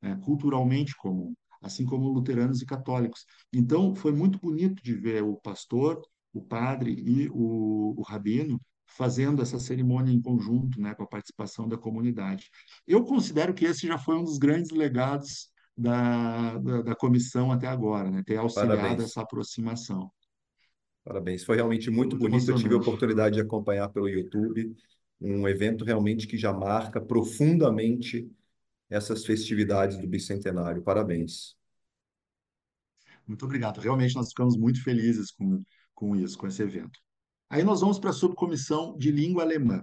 né? culturalmente comum assim como luteranos e católicos. Então, foi muito bonito de ver o pastor, o padre e o, o rabino fazendo essa cerimônia em conjunto, né, com a participação da comunidade. Eu considero que esse já foi um dos grandes legados da, da, da comissão até agora, né, ter auxiliado Parabéns. essa aproximação. Parabéns, foi realmente muito, muito bonito. Eu tive a oportunidade de acompanhar pelo YouTube um evento realmente que já marca profundamente essas festividades do bicentenário. Parabéns. Muito obrigado. Realmente nós ficamos muito felizes com, com isso, com esse evento. Aí nós vamos para a subcomissão de língua alemã.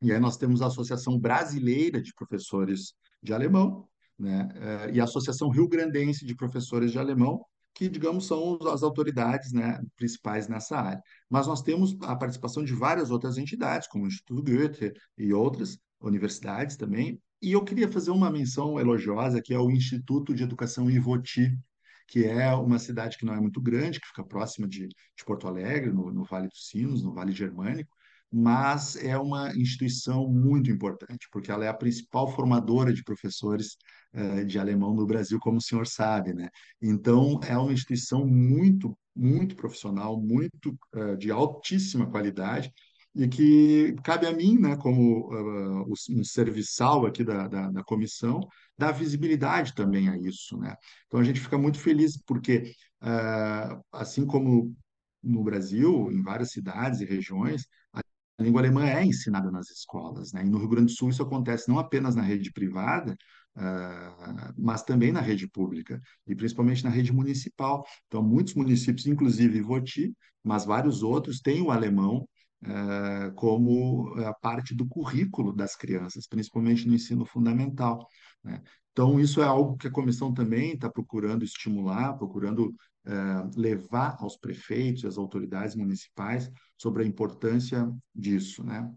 E aí nós temos a Associação Brasileira de Professores de Alemão, né, eh, e a Associação Rio Grandense de Professores de Alemão, que, digamos, são as autoridades né, principais nessa área. Mas nós temos a participação de várias outras entidades, como o Instituto Goethe e outras universidades também, e eu queria fazer uma menção elogiosa, que é o Instituto de Educação Ivoti, que é uma cidade que não é muito grande, que fica próxima de, de Porto Alegre, no, no, Vale dos Sinos, no Vale Germânico, mas é uma instituição muito importante, porque ela é a principal formadora de professores uh, de alemão no Brasil, como o senhor sabe, né? Então, é uma instituição muito, muito profissional, muito uh, de altíssima qualidade, e que cabe a mim, né, como uh, um serviçal aqui da, da, da, comissão, dar visibilidade também a isso, né? Então a gente fica muito feliz porque, uh, assim como no Brasil, em várias cidades e regiões, a língua alemã é ensinada nas escolas, né? E no Rio Grande do Sul isso acontece não apenas na rede privada, uh, mas também na rede pública e principalmente na rede municipal. Então muitos municípios, inclusive Voti, mas vários outros têm o alemão eh, como a parte do currículo das crianças, principalmente no ensino fundamental. Né? Então, isso é algo que a comissão também está procurando estimular, procurando eh, levar aos prefeitos às autoridades municipais sobre a importância disso. Né?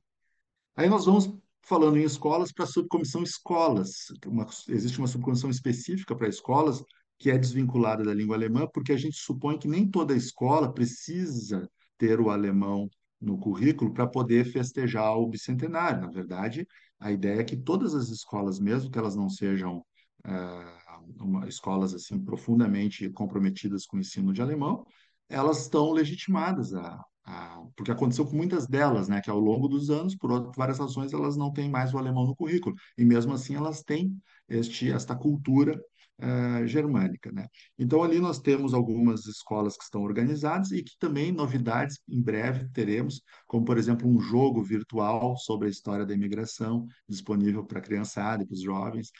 Aí nós vamos falando em escolas para a subcomissão escolas. Uma, existe uma subcomissão específica para escolas que é desvinculada da língua alemã, porque a gente supõe que nem toda escola precisa ter o alemão no currículo para poder festejar o bicentenário. Na verdade, a ideia é que todas as escolas, mesmo que elas não sejam uh, uma, escolas assim profundamente comprometidas com o ensino de alemão, elas estão legitimadas a, a, porque aconteceu com muitas delas, né, que ao longo dos anos, por várias razões, elas não têm mais o alemão no currículo e mesmo assim elas têm este esta cultura uh, germânica. Né? Então, ali nós temos algumas escolas que estão organizadas e que também novidades em breve teremos, como, por exemplo, um jogo virtual sobre a história da imigração, disponível para a criançada e para os jovens.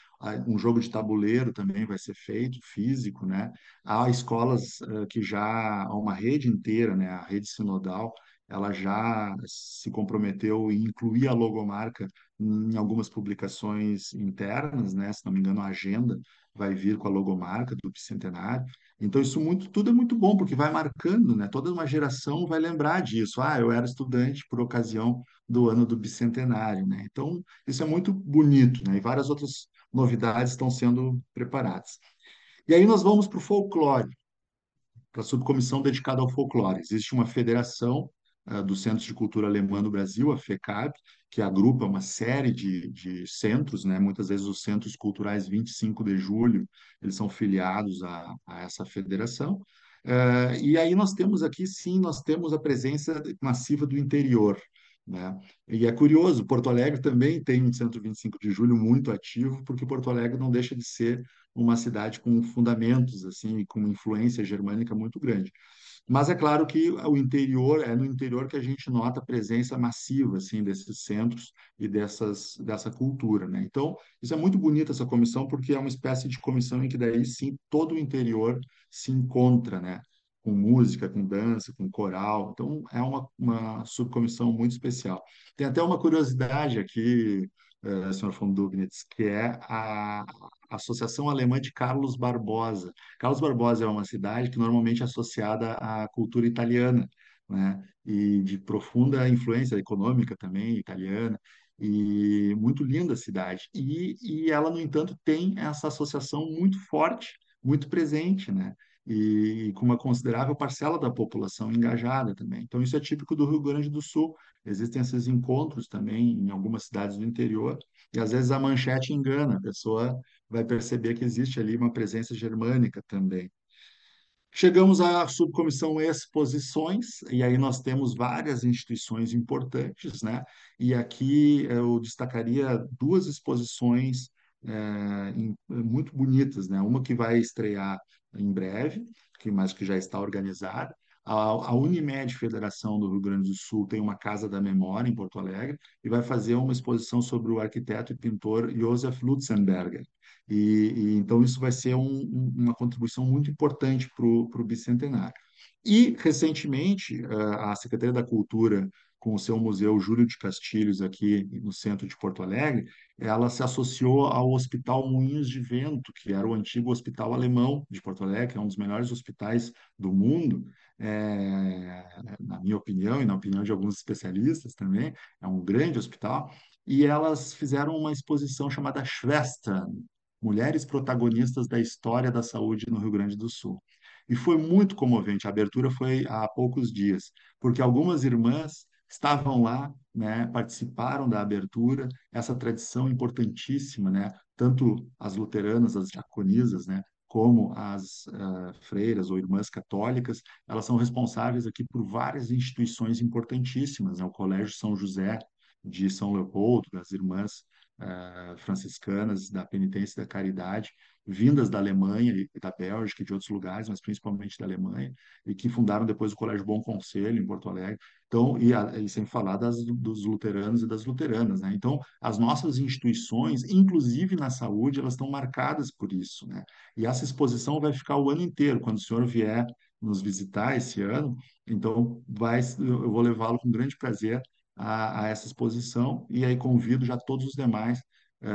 Um jogo de tabuleiro também vai ser feito, físico. Né? Há escolas uh, que já, há uma rede inteira, né? a rede sinodal, ela já se comprometeu em incluir a logomarca em algumas publicações internas, né? Se não me engano, a agenda vai vir com a logomarca do bicentenário. Então, isso muito, tudo é muito bom, porque vai marcando, né? Toda uma geração vai lembrar disso. Ah, eu era estudante por ocasião do ano do bicentenário, né? Então, isso é muito bonito, né? E várias outras novidades estão sendo preparadas. E aí nós vamos para o folclore para a subcomissão dedicada ao folclore. Existe uma federação uh, dos Centros de Cultura Alemã no Brasil, a FECAB, que agrupa uma série de, de centros, né? muitas vezes os Centros Culturais 25 de Julho, eles são filiados a, a essa federação. Uh, e aí nós temos aqui, sim, nós temos a presença massiva do interior. Né? E é curioso, Porto Alegre também tem um Centro 25 de Julho muito ativo, porque Porto Alegre não deixa de ser uma cidade com fundamentos, assim, com influência germânica muito grande. Mas é claro que o interior, é no interior que a gente nota a presença massiva, assim, desses centros e dessas, dessa cultura, né? Então, isso é muito bonito, essa comissão, porque é uma espécie de comissão em que daí, sim, todo o interior se encontra, né? com música, com dança, com coral. Então, é uma, uma subcomissão muito especial. Tem até uma curiosidade aqui, uh, senhor von Dugnitz, que é a Associação Alemã de Carlos Barbosa. Carlos Barbosa é uma cidade que normalmente é associada à cultura italiana, né? E de profunda influência econômica também italiana e muito linda a cidade. E, e ela, no entanto, tem essa associação muito forte, muito presente, né? e com uma considerável parcela da população engajada também. Então, isso é típico do Rio Grande do Sul. Existem esses encontros também em algumas cidades do interior, e às vezes a manchete engana, a pessoa vai perceber que existe ali uma presença germânica também. Chegamos à subcomissão Exposições, e aí nós temos várias instituições importantes, né? E aqui eu destacaria duas exposições é, muito bonitas, né? Uma que vai estrear em breve, que mas que já está organizada. A, a Unimed Federação do Rio Grande do Sul tem uma Casa da Memória em Porto Alegre e vai fazer uma exposição sobre o arquiteto e pintor Josef Lutzenberger. E, e então isso vai ser um, uma contribuição muito importante para o bicentenário. E, recentemente, a Secretaria da Cultura com o seu museu Júlio de Castilhos aqui no centro de Porto Alegre, ela se associou ao Hospital Moinhos de Vento, que era o antigo hospital alemão de Porto Alegre, que é um dos melhores hospitais do mundo, é, na minha opinião e na opinião de alguns especialistas também, é um grande hospital, e elas fizeram uma exposição chamada Schwestern, Mulheres Protagonistas da História da Saúde no Rio Grande do Sul. E foi muito comovente, a abertura foi há poucos dias, porque algumas irmãs estavam lá, né, participaram da abertura, essa tradição importantíssima, né, tanto as luteranas, as diaconisas, né, como as uh, freiras ou irmãs católicas, elas são responsáveis aqui por várias instituições importantíssimas, né, o Colégio São José de São Leopoldo, as irmãs uh, franciscanas da Penitência e da Caridade, vindas da Alemanha e da Bélgica e de outros lugares, mas principalmente da Alemanha, e que fundaram depois o Colégio Bom Conselho, em Porto Alegre. Então, e, a, e sem falar das, dos luteranos e das luteranas, né? Então, as nossas instituições, inclusive na saúde, elas estão marcadas por isso, né? E essa exposição vai ficar o ano inteiro. Quando o senhor vier nos visitar esse ano, então vai, eu vou levá-lo com grande prazer a, a essa exposição e aí convido já todos os demais é,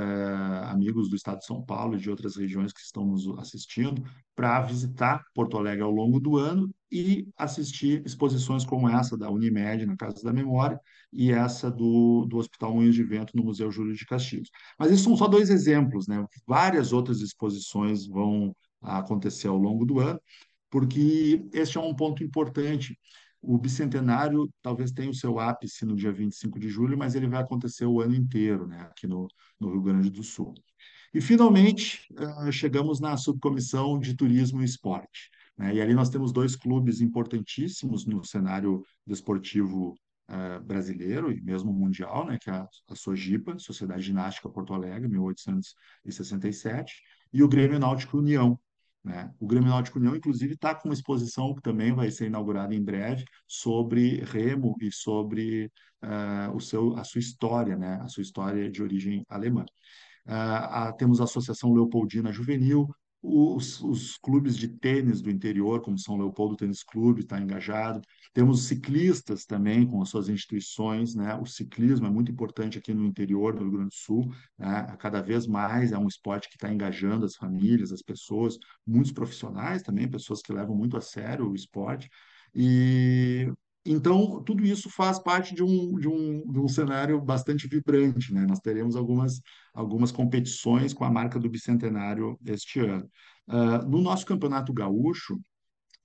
amigos do estado de São Paulo e de outras regiões que estão nos assistindo, para visitar Porto Alegre ao longo do ano e assistir exposições como essa da Unimed, na Casa da Memória, e essa do, do Hospital Moinhos de Vento, no Museu Júlio de Castilhos. Mas esses são só dois exemplos, né? Várias outras exposições vão acontecer ao longo do ano, porque este é um ponto importante. O bicentenário talvez tenha o seu ápice no dia 25 de julho, mas ele vai acontecer o ano inteiro, né, aqui no, no Rio Grande do Sul. E, finalmente, uh, chegamos na subcomissão de turismo e esporte. Né? E ali nós temos dois clubes importantíssimos no cenário desportivo uh, brasileiro e mesmo mundial, né? que é a, a SOGIPA, Sociedade Ginástica Porto Alegre, 1867, e o Grêmio Náutico União, né? O Grêmio Náutico União, inclusive, está com uma exposição que também vai ser inaugurada em breve sobre remo e sobre uh, o seu, a sua história, né? a sua história de origem alemã. Uh, a, temos a Associação Leopoldina Juvenil, os, os clubes de tênis do interior, como São Leopoldo Tênis Clube, está engajado. Temos ciclistas também com as suas instituições, né? O ciclismo é muito importante aqui no interior do Rio Grande do Sul, né? Cada vez mais é um esporte que está engajando as famílias, as pessoas, muitos profissionais também, pessoas que levam muito a sério o esporte. E então, tudo isso faz parte de um, de um, de um cenário bastante vibrante, né? Nós teremos algumas, algumas competições com a marca do bicentenário este ano. Uh, no nosso campeonato gaúcho,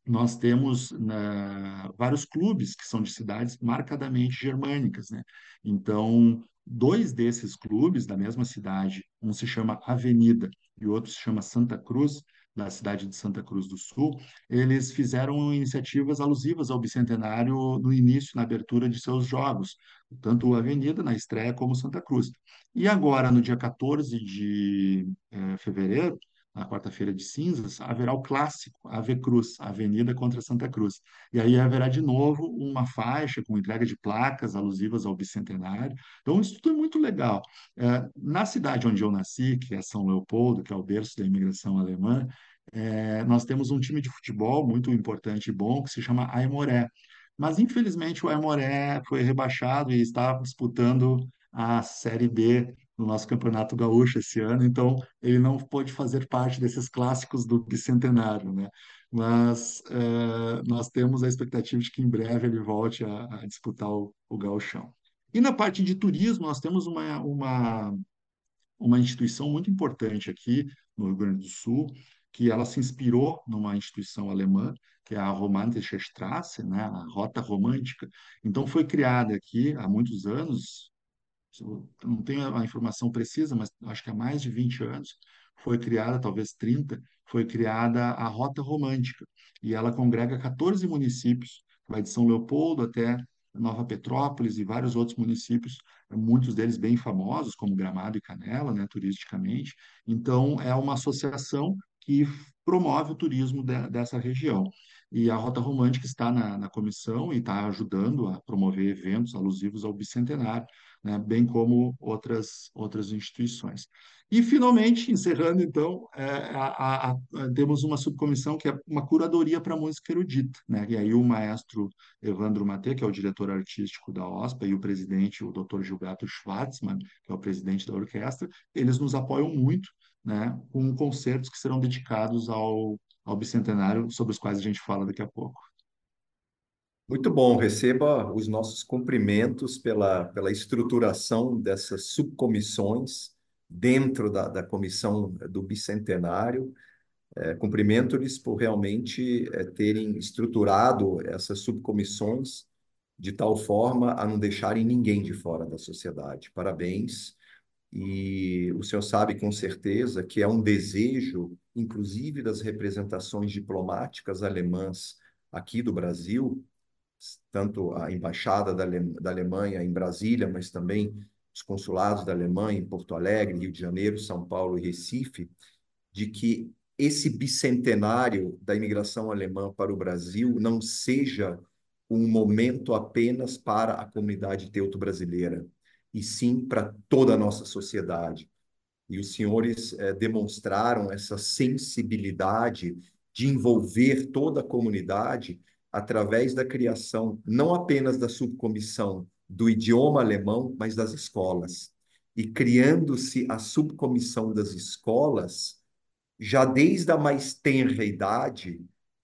nós temos né, vários clubes que são de cidades marcadamente germânicas, né? Então, dois desses clubes da mesma cidade, um se chama Avenida e o outro se chama Santa Cruz, da cidade de Santa Cruz do Sul, eles fizeram iniciativas alusivas ao bicentenário no início, na abertura de seus jogos, tanto a Avenida na estreia como Santa Cruz. E agora, no dia 14 de eh, fevereiro, na quarta-feira de cinzas, haverá o clássico Ave Cruz, Avenida contra Santa Cruz. E aí haverá de novo uma faixa com entrega de placas alusivas ao bicentenário. Então, isso tudo é muito legal. É, na cidade onde eu nasci, que é São Leopoldo, que é o berço da imigração alemã, é, nós temos um time de futebol muito importante e bom que se chama Aimoré. Mas, infelizmente, o Aimoré foi rebaixado e está disputando a Série B no nosso Campeonato Gaúcho esse ano, então ele não pôde fazer parte desses clássicos do bicentenário, né? Mas é, nós temos a expectativa de que em breve ele volte a, a disputar o, o gauchão. E na parte de turismo, nós temos uma, uma, uma instituição muito importante aqui no Rio Grande do Sul, que ela se inspirou numa instituição alemã, que é a Romantische Straße, né, a Rota Romântica. Então, foi criada aqui há muitos anos, não tenho a informação precisa, mas acho que há mais de 20 anos, foi criada, talvez 30, foi criada a Rota Romântica. E ela congrega 14 municípios, vai de São Leopoldo até Nova Petrópolis e vários outros municípios, muitos deles bem famosos, como Gramado e Canela, né, turisticamente. Então, é uma associação que promove o turismo de, dessa região. E a Rota Romântica está na, na comissão e está ajudando a promover eventos alusivos ao bicentenário né, bem como outras, outras instituições. E, finalmente, encerrando, então, é, a, a, a, temos uma subcomissão que é uma curadoria para música erudita. Né? E aí o maestro Evandro Matê, que é o diretor artístico da OSPA, e o presidente, o Dr. Gilberto Schwartzmann, que é o presidente da orquestra, eles nos apoiam muito né, com concertos que serão dedicados ao, ao bicentenário, sobre os quais a gente fala daqui a pouco. Muito bom, receba os nossos cumprimentos pela, pela estruturação dessas subcomissões dentro da, da comissão do bicentenário. É, Cumprimento-lhes por realmente é, terem estruturado essas subcomissões de tal forma a não deixarem ninguém de fora da sociedade. Parabéns. E o senhor sabe com certeza que é um desejo, inclusive das representações diplomáticas alemãs aqui do Brasil, tanto a embaixada da, Ale da Alemanha em Brasília, mas também os consulados da Alemanha em Porto Alegre, Rio de Janeiro, São Paulo e Recife, de que esse bicentenário da imigração alemã para o Brasil não seja um momento apenas para a comunidade teuto-brasileira, e sim para toda a nossa sociedade. E os senhores eh, demonstraram essa sensibilidade de envolver toda a comunidade através da criação não apenas da subcomissão do idioma alemão, mas das escolas. E criando-se a subcomissão das escolas, já desde a mais tenra idade,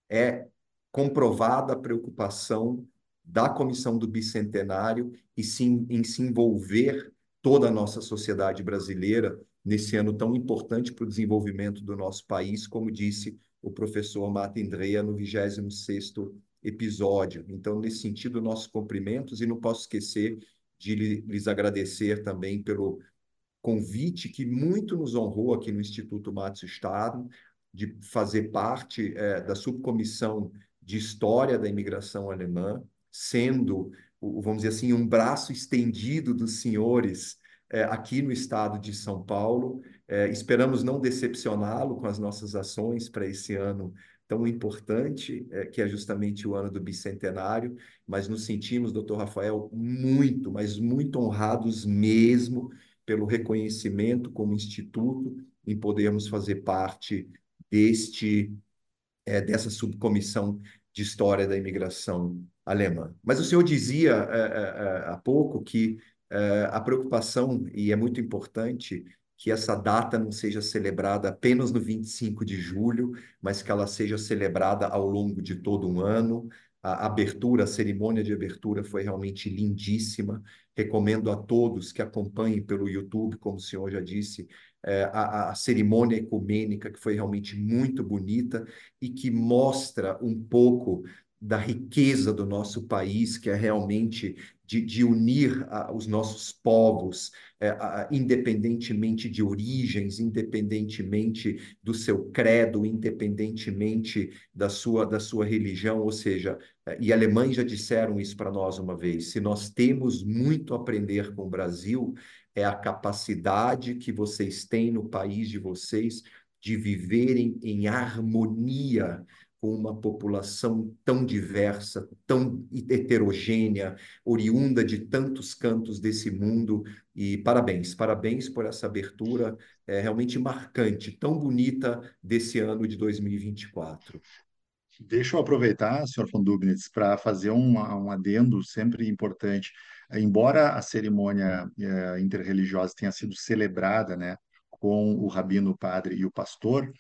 é comprovada a preocupação da comissão do bicentenário e sim, em se envolver toda a nossa sociedade brasileira nesse ano tão importante para o desenvolvimento do nosso país, como disse o professor Martin Dreia no 26º episódio. Então, nesse sentido, nossos cumprimentos e não posso esquecer de lhes agradecer também pelo convite que muito nos honrou aqui no Instituto Matos Estado de fazer parte é, da subcomissão de História da Imigração Alemã, sendo, vamos dizer assim, um braço estendido dos senhores é, aqui no estado de São Paulo. É, esperamos não decepcioná-lo com as nossas ações para esse ano tão importante, é, que é justamente o ano do bicentenário, mas nos sentimos, doutor Rafael, muito, mas muito honrados mesmo pelo reconhecimento como instituto em podermos fazer parte deste é, dessa subcomissão de história da imigração alemã. Mas o senhor dizia é, é, há pouco que a preocupação, e é muito importante, que essa data não seja celebrada apenas no 25 de julho, mas que ela seja celebrada ao longo de todo um ano. A abertura, a cerimônia de abertura foi realmente lindíssima. Recomendo a todos que acompanhem pelo YouTube, como o senhor já disse, é, a, a, cerimônia ecumênica, que foi realmente muito bonita e que mostra um pouco da riqueza do nosso país, que é realmente de, de unir a, os nossos povos, é, a, independentemente de origens, independentemente do seu credo, independentemente da sua, da sua religião, ou seja, é, e alemães já disseram isso para nós uma vez, se nós temos muito a aprender com o Brasil, é a capacidade que vocês têm no país de vocês de viverem em harmonia com uma população tão diversa, tão heterogênea, oriunda de tantos cantos desse mundo. E parabéns, parabéns por essa abertura é, realmente marcante, tão bonita desse ano de 2024. Deixa eu aproveitar, senhor von Dubnitz, para fazer um, um adendo sempre importante. Embora a cerimônia eh, interreligiosa tenha sido celebrada, né, com o rabino, o padre e o pastor,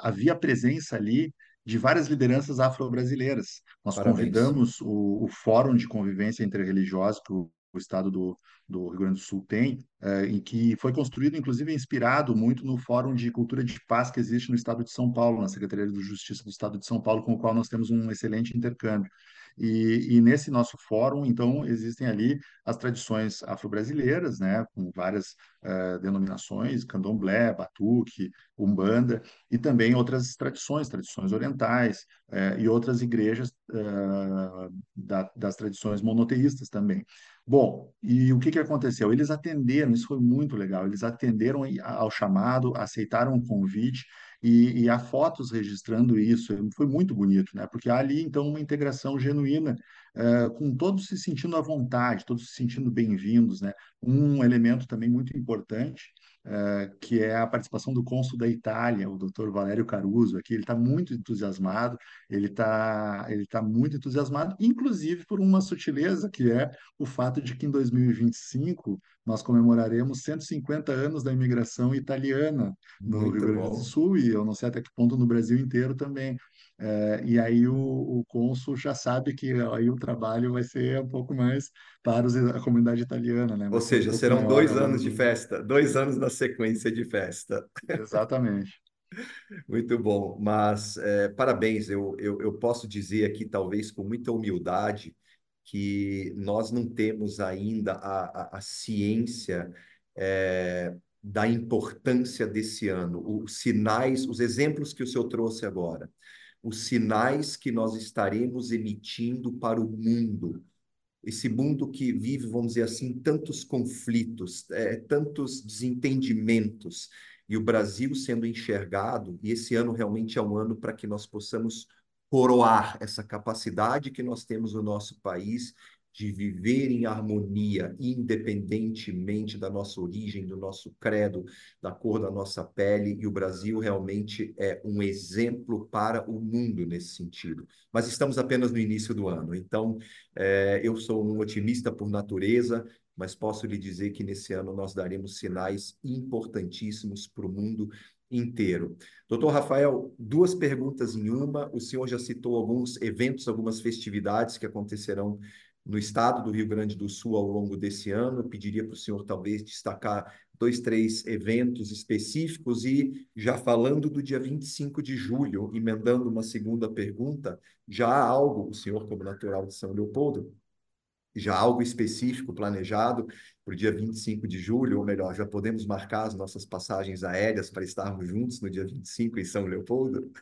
havia presença ali de várias lideranças afro-brasileiras. Nós Parabéns. convidamos o, o Fórum de Convivência Interreligiosa que o, o estado do, do, Rio Grande do Sul tem, uh, em que foi construído, inclusive, inspirado muito no Fórum de Cultura de Paz que existe no estado de São Paulo, na Secretaria de Justiça do estado de São Paulo, com o qual nós temos um excelente intercâmbio. E, e, nesse nosso fórum, então, existem ali as tradições afro-brasileiras, né, com várias uh, denominações, candomblé, batuque, umbanda, e também outras tradições, tradições orientais, uh, e outras igrejas uh, da, das tradições monoteístas também. Bom, e o que, que aconteceu? Eles atenderam, isso foi muito legal, eles atenderam ao chamado, aceitaram o convite, e, e há fotos registrando isso, foi muito bonito, né? Porque há ali, então, uma integração genuína, uh, com todos se sentindo à vontade, todos se sentindo bem-vindos, né? Um elemento também muito importante uh, que é a participação do cônsul da Itália, o Dr. Valério Caruso, aqui ele está muito entusiasmado, ele está ele tá muito entusiasmado, inclusive por uma sutileza que é o fato de que em 2025 nós comemoraremos 150 anos da imigração italiana no muito Rio Grande do Sul e eu não sei até que ponto no Brasil inteiro também. É, e aí o, o cônsul já sabe que aí o trabalho vai ser um pouco mais para os, a comunidade italiana, né? Ou um seja, pouco serão maior dois anos de festa, dois anos na sequência de festa. Exatamente. Muito bom, mas é, parabéns. Eu, eu, eu posso dizer aqui, talvez com muita humildade, que nós não temos ainda a, a, a ciência é, da importância desse ano, os sinais, os exemplos que o senhor trouxe agora, os sinais que nós estaremos emitindo para o mundo. Esse mundo que vive, vamos dizer assim, tantos conflitos, é, tantos desentendimentos, e o Brasil sendo enxergado, e esse ano realmente é um ano para que nós possamos coroar essa capacidade que nós temos no nosso país de viver em harmonia, independentemente da nossa origem, do nosso credo, da cor da nossa pele, e o Brasil realmente é um exemplo para o mundo nesse sentido. Mas estamos apenas no início do ano, então é, eu sou um otimista por natureza, mas posso lhe dizer que nesse ano nós daremos sinais importantíssimos para o mundo inteiro. Doutor Rafael, duas perguntas em uma. O senhor já citou alguns eventos, algumas festividades que acontecerão no estado do Rio Grande do Sul ao longo desse ano. Eu pediria para o senhor talvez destacar dois, três eventos específicos e já falando do dia 25 de julho, emendando uma segunda pergunta, já há algo, o senhor como natural de São Leopoldo, já há algo específico planejado para o dia 25 de julho, ou melhor, já podemos marcar as nossas passagens aéreas para estarmos juntos no dia 25 em São Leopoldo?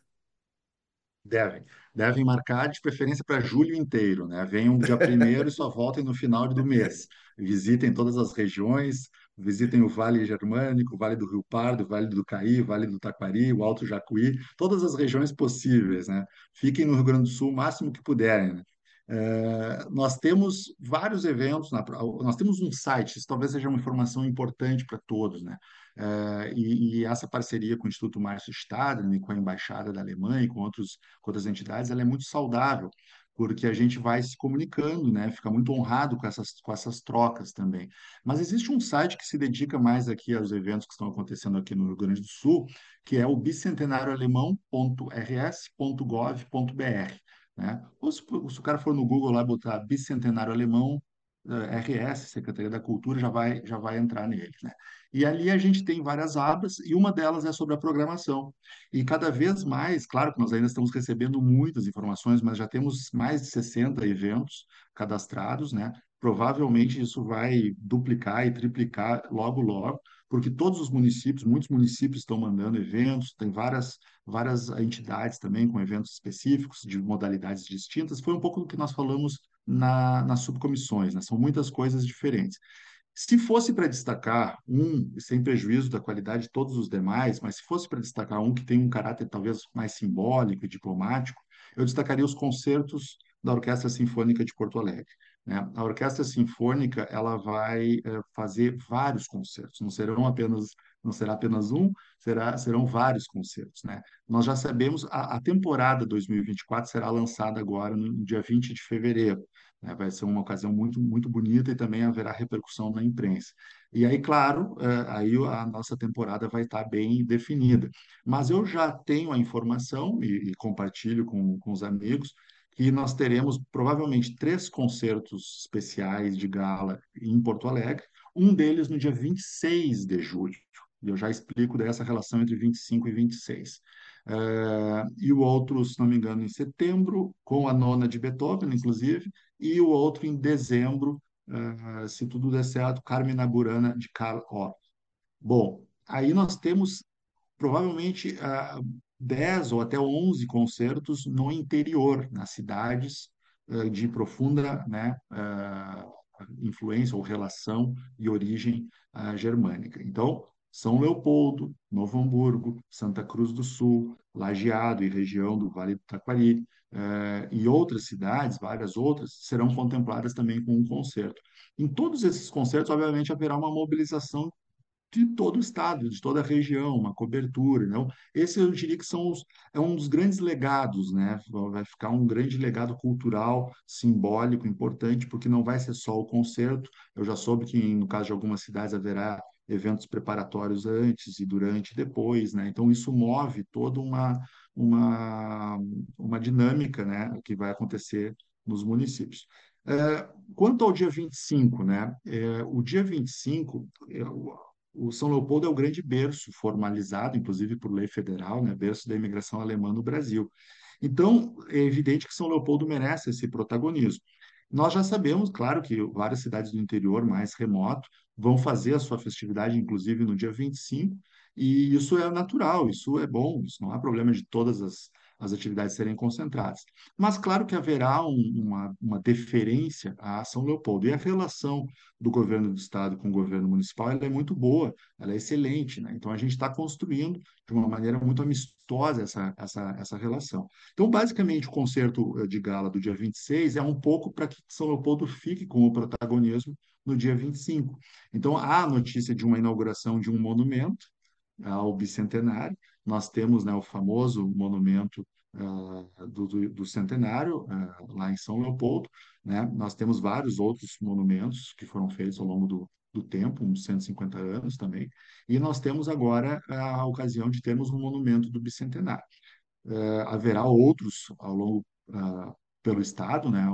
Devem. Devem marcar de preferência para julho inteiro, né? Venham dia primeiro e só voltem no final do mês. Visitem todas as regiões, visitem o Vale Germânico, o Vale do Rio Pardo, o Vale do Caí, o Vale do Taquari, o Alto Jacuí, todas as regiões possíveis, né? Fiquem no Rio Grande do Sul o máximo que puderem, né? É, nós temos vários eventos, na, nós temos um site, isso talvez seja uma informação importante para todos, né? Eh, e, e essa parceria com o Instituto Márcio Stadler, com a Embaixada da Alemanha e com outros, com outras entidades, ela é muito saudável, porque a gente vai se comunicando, né? Fica muito honrado com essas, com essas trocas também. Mas existe um site que se dedica mais aqui aos eventos que estão acontecendo aqui no Rio Grande do Sul, que é o bicentenarioalemão.rs.gov.br. Né? Ou se, se o cara for no Google lá botar Bicentenário Alemão, RS, Secretaria da Cultura, já vai, já vai entrar nele, né? E ali a gente tem várias abas e uma delas é sobre a programação. E cada vez mais, claro que nós ainda estamos recebendo muitas informações, mas já temos mais de 60 eventos cadastrados, né? Provavelmente isso vai duplicar e triplicar logo, logo, porque todos os municípios, muitos municípios estão mandando eventos, tem várias, várias entidades também com eventos específicos de modalidades distintas. Foi um pouco do que nós falamos na, nas subcomissões, né? São muitas coisas diferentes. Se fosse para destacar um, sem prejuízo da qualidade de todos os demais, mas se fosse para destacar um que tem um caráter talvez mais simbólico e diplomático, eu destacaria os concertos da Orquestra Sinfônica de Porto Alegre. Né? A Orquestra Sinfônica ela vai é, fazer vários concertos, não serão apenas não será apenas um, será, serão vários concertos. Né? Nós já sabemos, a, a temporada 2024 será lançada agora no dia 20 de fevereiro. Né? Vai ser uma ocasião muito, muito bonita e também haverá repercussão na imprensa. E aí, claro, é, aí a nossa temporada vai estar bem definida. Mas eu já tenho a informação e, e compartilho com, com os amigos que nós teremos provavelmente três concertos especiais de gala em Porto Alegre, um deles no dia 26 de julho. E eu já explico dessa relação entre 25 e 26. Uh, e o outro, se não me engano, em setembro, com a nona de Beethoven, inclusive, e o outro em dezembro, uh, se tudo der certo, Carmina Burana de Karl Orff. Bom, aí nós temos provavelmente uh, 10 ou até 11 concertos no interior, nas cidades de profunda né, influência ou relação e origem germânica. Então, são Leopoldo, Novo Hamburgo, Santa Cruz do Sul, Lajeado e região do Vale do Taquari, eh, e outras cidades, várias outras, serão contempladas também com um concerto. Em todos esses concertos, obviamente, haverá uma mobilização de todo o estado, de toda a região, uma cobertura. Não? Esse eu diria que são os, é um dos grandes legados, né? vai ficar um grande legado cultural, simbólico, importante, porque não vai ser só o concerto. Eu já soube que, no caso de algumas cidades, haverá eventos preparatórios antes e durante e depois, né? Então isso move toda uma uma uma dinâmica, né, que vai acontecer nos municípios. É, quanto ao dia 25, né? É, o dia 25, é, o, o São Leopoldo é o grande berço formalizado, inclusive por lei federal, né, berço da imigração alemã no Brasil. Então, é evidente que São Leopoldo merece esse protagonismo. Nós já sabemos, claro, que várias cidades do interior mais remoto vão fazer a sua festividade, inclusive no dia 25, e isso é natural, isso é bom, isso não há problema de todas as, as atividades serem concentradas. Mas claro que haverá um, uma, uma deferência à São Leopoldo. E a relação do governo do estado com o governo municipal é muito boa, ela é excelente. Né? Então a gente está construindo de uma maneira muito amistosa essa, essa, essa relação. Então, basicamente, o concerto eh, de gala do dia 26 é um pouco para que São Leopoldo fique com o protagonismo no dia 25. Então, há a notícia de uma inauguração de um monumento ao bicentenário, nós temos né, o famoso monumento uh, do, do, do, centenário, uh, lá em São Leopoldo. Né? Nós temos vários outros monumentos que foram feitos ao longo do, do tempo, uns 150 anos também. E nós temos agora a ocasião de termos um monumento do bicentenário. Uh, haverá outros ao longo pelo Estado, né,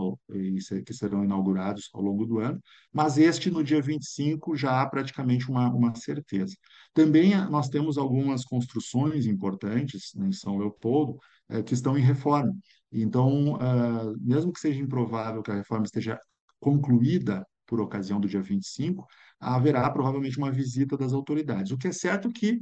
que serão inaugurados ao longo do ano, mas este no dia 25 já há praticamente uma, uma certeza. Também eh, nós temos algumas construções importantes né, em São Leopoldo é, que estão em reforma. Então, uh, mesmo que seja improvável que a reforma esteja concluída por ocasião do dia 25, haverá provavelmente uma visita das autoridades. O que é certo é que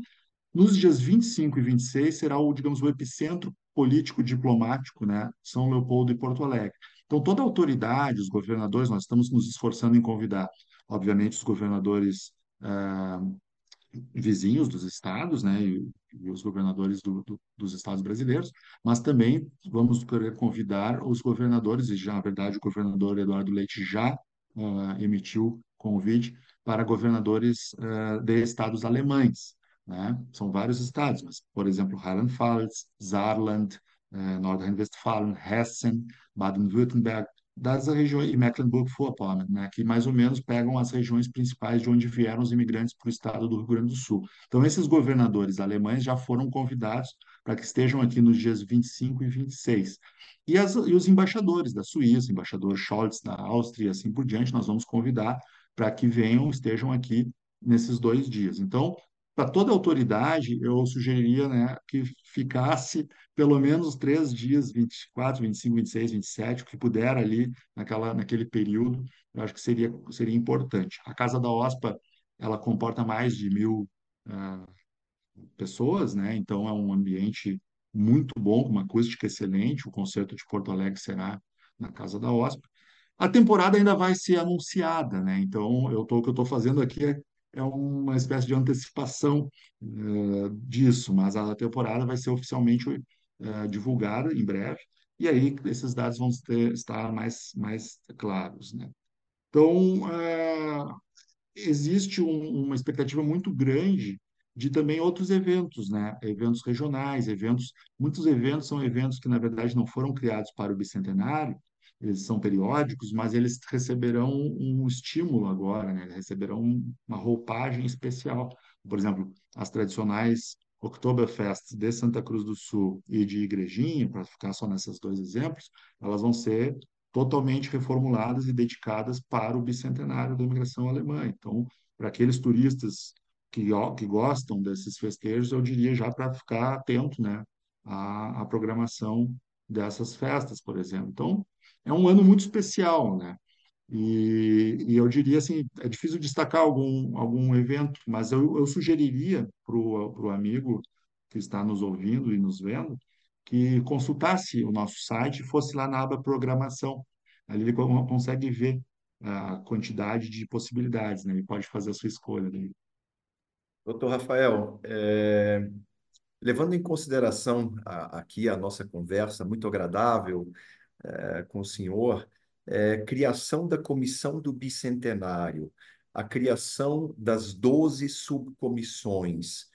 nos dias 25 e 26 será o, digamos, o epicentro político diplomático, né, São Leopoldo e Porto Alegre. Então, toda autoridade, os governadores, nós estamos nos esforçando em convidar, obviamente, os governadores ah, vizinhos dos estados, né, e, e os governadores do, do, dos estados brasileiros, mas também vamos querer convidar os governadores, e já, na verdade, o governador Eduardo Leite já uh, emitiu convite para governadores uh, de estados alemães. Né? São vários estados, mas, por exemplo, Rheinland-Pfalz, Saarland, uh, Nordrhein-Westfalen, Hessen, Baden-Württemberg, das regiões, e Mecklenburg-Vorpommern, né, que mais ou menos pegam as regiões principais de onde vieram os imigrantes para o estado do Rio Grande do Sul. Então, esses governadores alemães já foram convidados para que estejam aqui nos dias 25 e 26. E, as, e os embaixadores da Suíça, embaixador Scholz da Áustria e assim por diante, nós vamos convidar para que venham, estejam aqui nesses dois dias. Então, para toda autoridade, eu sugeriria né, que ficasse pelo menos três dias, 24, 25, 26, 27, o que puder ali naquela, naquele período, eu acho que seria, seria importante. A Casa da OSPA, ela comporta mais de mil uh, pessoas, né? então é um ambiente muito bom, com uma acústica excelente, o concerto de Porto Alegre será na Casa da OSPA. A temporada ainda vai ser anunciada, né? Então, eu tô, o que eu estou fazendo aqui é é uma espécie de antecipação uh, disso, mas a temporada vai ser oficialmente uh, divulgada em breve, e aí esses dados vão ter, estar mais, mais claros. Né? Então, uh, existe um, uma expectativa muito grande de também outros eventos, né? Eventos regionais, eventos, muitos eventos são eventos que na verdade não foram criados para o bicentenário, eles são periódicos, mas eles receberão um estímulo agora, né? Receberão uma roupagem especial. Por exemplo, as tradicionais Oktoberfest de Santa Cruz do Sul e de Igrejinha, para ficar só nesses dois exemplos, elas vão ser totalmente reformuladas e dedicadas para o bicentenário da imigração alemã. Então, para aqueles turistas que, que gostam desses festejos, eu diria já para ficar atento né, à, à programação dessas festas, por exemplo. Então, é um ano muito especial, né? E, e eu diria assim, é difícil destacar algum, algum evento, mas eu, eu sugeriria para o amigo que está nos ouvindo e nos vendo que consultasse o nosso site e fosse lá na aba programação. Ali ele consegue ver a quantidade de possibilidades, né? Ele pode fazer a sua escolha. Né? Doutor Rafael, é, levando em consideração a, aqui a nossa conversa muito agradável, é, com o senhor, é, criação da comissão do bicentenário, a criação das 12 subcomissões,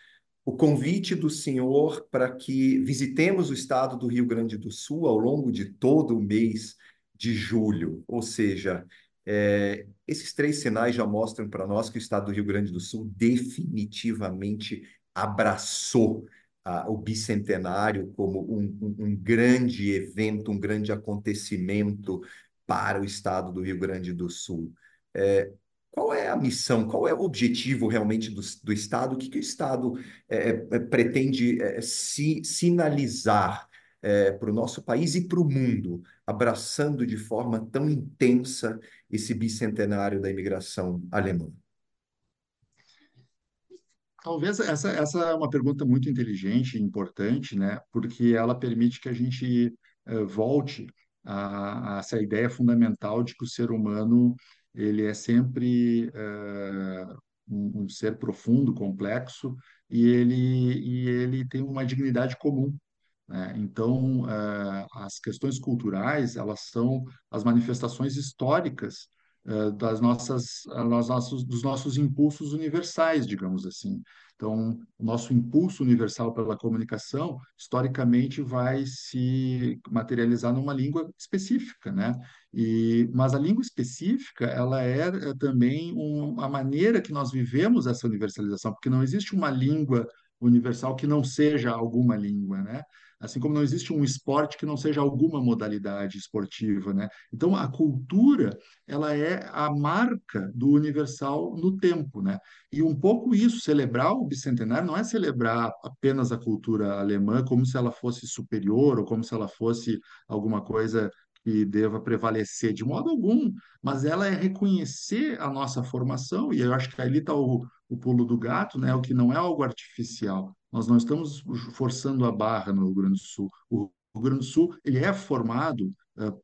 o convite do senhor para que visitemos o estado do Rio Grande do Sul ao longo de todo o mês de julho, ou seja, é, esses três sinais já mostram para nós que o estado do Rio Grande do Sul definitivamente abraçou ah, o bicentenário como um, um, grande evento, um grande acontecimento para o estado do Rio Grande do Sul. É, qual é a missão, qual é o objetivo realmente do, do Estado? O que, que o Estado é, é pretende é, si, sinalizar é, para o nosso país e para o mundo, abraçando de forma tão intensa esse bicentenário da imigração alemã? Talvez essa, essa é uma pergunta muito inteligente e importante, né? Porque ela permite que a gente uh, volte a, a, essa ideia fundamental de que o ser humano ele é sempre uh, um, um, ser profundo, complexo e ele e ele tem uma dignidade comum. Né? Então, uh, as questões culturais elas são as manifestações históricas eh, das nossas, nossos, dos nossos impulsos universais, digamos assim. Então, o nosso impulso universal pela comunicação, historicamente, vai se materializar numa língua específica, né? E, mas a língua específica, ela é, é também um, a maneira que nós vivemos essa universalização, porque não existe uma língua universal que não seja alguma língua, né? Assim como não existe um esporte que não seja alguma modalidade esportiva, né? Então a cultura, ela é a marca do universal no tempo, né? E um pouco isso, celebrar o bicentenário não é celebrar apenas a cultura alemã como se ela fosse superior ou como se ela fosse alguma coisa que deva prevalecer de modo algum, mas ela é reconhecer a nossa formação, e eu acho que ali está o, o pulo do gato, né? O que não é algo artificial. Nós não estamos forçando a barra no Rio Grande do Sul. O Rio Grande do Sul ele é formado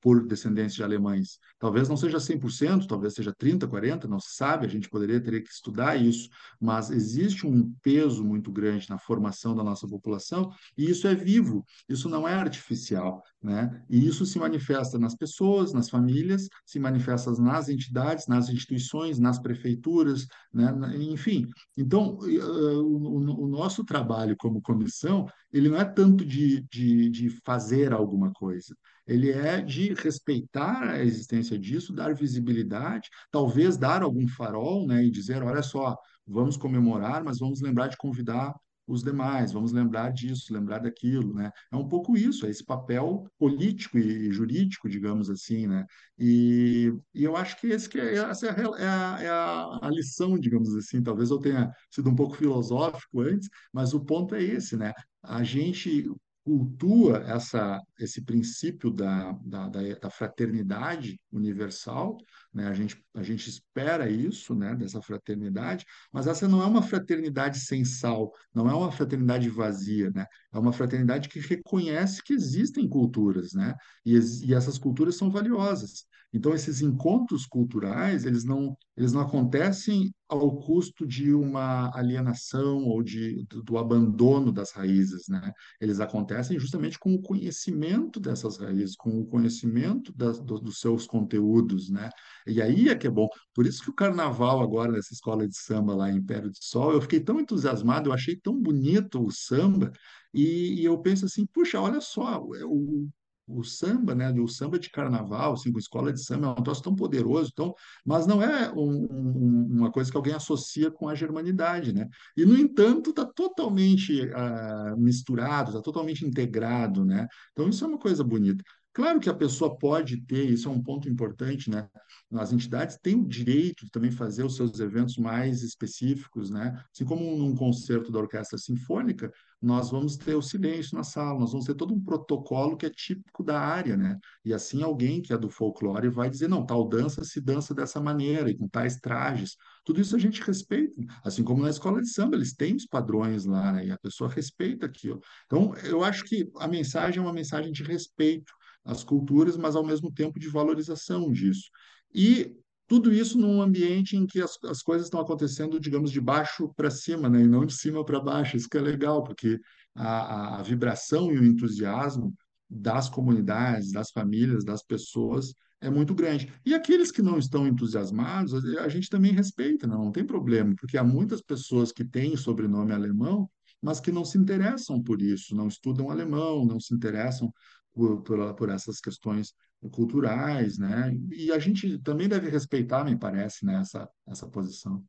por descendentes de alemães. Talvez não seja 100%, talvez seja 30, 40, não se sabe, a gente poderia ter que estudar isso, mas existe um peso muito grande na formação da nossa população e isso é vivo, isso não é artificial, né? E isso se manifesta nas pessoas, nas famílias, se manifesta nas entidades, nas instituições, nas prefeituras, né? Enfim, então o nosso trabalho como comissão ele não é tanto de, de, de fazer alguma coisa, ele é de respeitar a existência disso, dar visibilidade, talvez dar algum farol, né, e dizer, olha só, vamos comemorar, mas vamos lembrar de convidar os demais, vamos lembrar disso, lembrar daquilo, né? É um pouco isso, é esse papel político e jurídico, digamos assim, né? E, e eu acho que, esse que é, essa é, a, é, a, é a, a lição, digamos assim. Talvez eu tenha sido um pouco filosófico antes, mas o ponto é esse, né? A gente cultua essa, esse princípio da, da, da, fraternidade universal, né? A gente, a gente espera isso, né? Dessa fraternidade, mas essa não é uma fraternidade sem sal, não é uma fraternidade vazia, né? É uma fraternidade que reconhece que existem culturas, né? E, e essas culturas são valiosas. Então, esses encontros culturais, eles não, eles não acontecem ao custo de uma alienação ou de, do, do abandono das raízes, né? Eles acontecem justamente com o conhecimento dessas raízes, com o conhecimento das, do, dos seus conteúdos, né? E aí é que é bom. Por isso que o carnaval agora, nessa escola de samba lá em Império do Sol, eu fiquei tão entusiasmado, eu achei tão bonito o samba, e, e eu penso assim, puxa, olha só, o, o samba, né, o samba de carnaval, assim, com escola de samba, é um troço tão poderoso, tão, mas não é um, um, uma coisa que alguém associa com a germanidade, né? E, no entanto, está totalmente uh, misturado, está totalmente integrado, né? Então, isso é uma coisa bonita. Claro que a pessoa pode ter, isso é um ponto importante, né? As entidades têm o direito de também fazer os seus eventos mais específicos, né? Assim como num concerto da orquestra sinfônica, nós vamos ter o silêncio na sala, nós vamos ter todo um protocolo que é típico da área, né? E assim alguém que é do folclore vai dizer, não, tal dança se dança dessa maneira e com tais trajes. Tudo isso a gente respeita, assim como na escola de samba, eles têm os padrões lá, né? E a pessoa respeita aquilo. Então, eu acho que a mensagem é uma mensagem de respeito às culturas, mas ao mesmo tempo de valorização disso. E tudo isso num ambiente em que as, as coisas estão acontecendo, digamos, de baixo para cima, né? E não de cima para baixo. Isso que é legal, porque a, a, vibração e o entusiasmo das comunidades, das famílias, das pessoas é muito grande. E aqueles que não estão entusiasmados, a gente também respeita, não, não tem problema, porque há muitas pessoas que têm sobrenome alemão, mas que não se interessam por isso, não estudam alemão, não se interessam por, por, por essas questões culturais, né? E a gente também deve respeitar, me parece, né, essa, essa posição.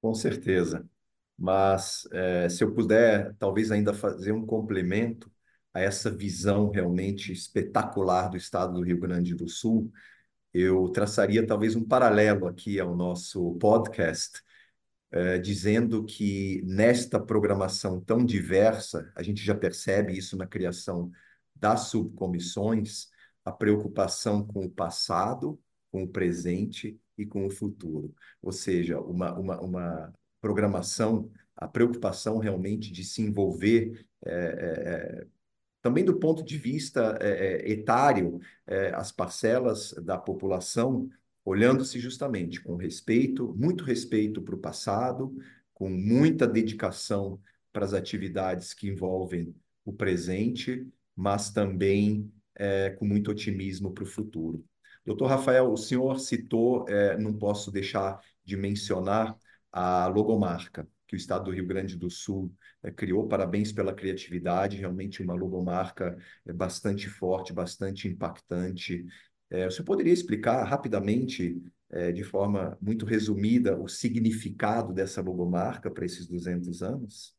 Com certeza. Mas eh, se eu puder, talvez ainda fazer um complemento a essa visão realmente espetacular do estado do Rio Grande do Sul, eu traçaria talvez um paralelo aqui ao nosso podcast, eh, dizendo que nesta programação tão diversa, a gente já percebe isso na criação das subcomissões, a preocupação com o passado, com o presente e com o futuro. Ou seja, uma, uma, uma programação, a preocupação realmente de se envolver é, é, também do ponto de vista é, etário, as parcelas da população, olhando-se justamente com respeito, muito respeito para o passado, com muita dedicação para as atividades que envolvem o presente, mas também é, com muito otimismo para o futuro. Doutor Rafael, o senhor citou, é, não posso deixar de mencionar a logomarca que o Estado do Rio Grande do Sul é, criou. Parabéns pela criatividade, realmente uma logomarca é, bastante forte, bastante impactante. É, o senhor poderia explicar rapidamente, é, de forma muito resumida, o significado dessa logomarca para esses 200 anos?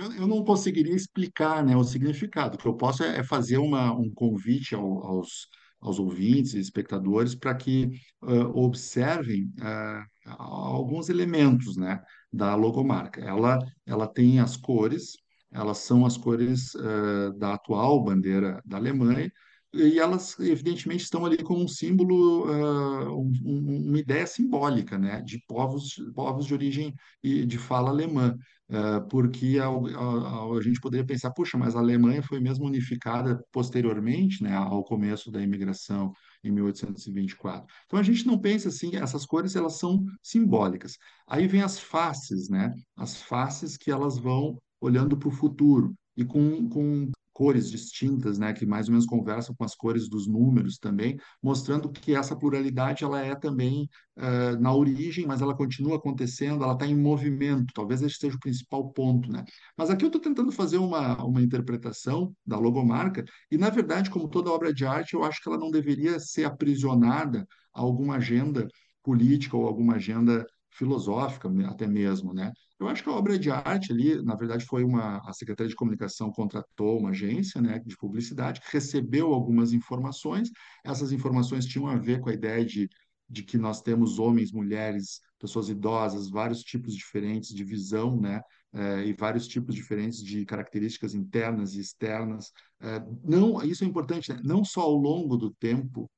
Eu, não conseguiria explicar, né, o significado. O que eu posso é, é fazer uma, um convite ao, aos, aos ouvintes espectadores para que uh, observem uh, alguns elementos, né, da logomarca. Ela, ela tem as cores, elas são as cores uh, da atual bandeira da Alemanha, e elas, evidentemente, estão ali como um símbolo, uh, um, um, uma ideia simbólica, né, de povos, povos de origem e de fala alemã. Uh, porque a, a, a, gente poderia pensar, puxa, mas a Alemanha foi mesmo unificada posteriormente, né, ao começo da imigração em 1824. Então a gente não pensa assim, essas cores elas são simbólicas. Aí vem as faces, né, as faces que elas vão olhando para o futuro e com, com cores distintas, né, que mais ou menos conversam com as cores dos números também, mostrando que essa pluralidade ela é também uh, na origem, mas ela continua acontecendo, ela está em movimento. Talvez esse seja o principal ponto, né? Mas aqui eu estou tentando fazer uma, uma interpretação da logomarca e, na verdade, como toda obra de arte, eu acho que ela não deveria ser aprisionada a alguma agenda política ou alguma agenda filosófica até mesmo, né? Eu acho que a obra de arte ali, na verdade, foi uma a Secretaria de Comunicação contratou uma agência, né, de publicidade que recebeu algumas informações. Essas informações tinham a ver com a ideia de, de que nós temos homens, mulheres, pessoas idosas, vários tipos diferentes de visão, né, eh, e vários tipos diferentes de características internas e externas. Eh, não, isso é importante, né? Não só ao longo do tempo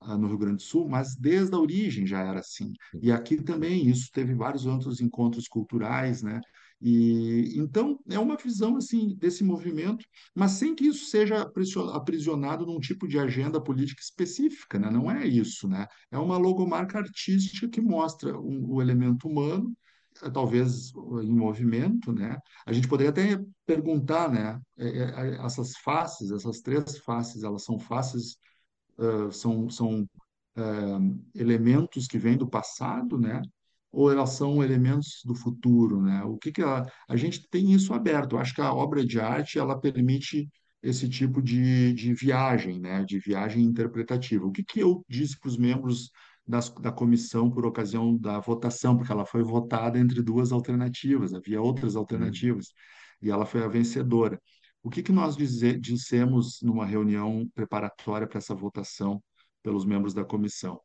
no Rio Grande do Sul, mas desde a origem já era assim. E aqui também isso teve vários outros encontros culturais, né? E então é uma visão assim desse movimento, mas sem que isso seja aprisionado num tipo de agenda política específica, né? Não é isso, né? É uma logomarca artística que mostra um, o elemento humano, eh, talvez em movimento, né? A gente poderia até perguntar, né? É, é, essas faces, essas três faces, elas são faces uh, são, são uh, elementos que vêm do passado, né? Ou elas são elementos do futuro, né? O que que a, a gente tem isso aberto. Eu acho que a obra de arte ela permite esse tipo de, de viagem, né? De viagem interpretativa. O que que eu disse para os membros das, da comissão por ocasião da votação, porque ela foi votada entre duas alternativas, havia outras Hum. alternativas, e ela foi a vencedora. O que que nós dizer, dissemos numa reunião preparatória para essa votação pelos membros da comissão?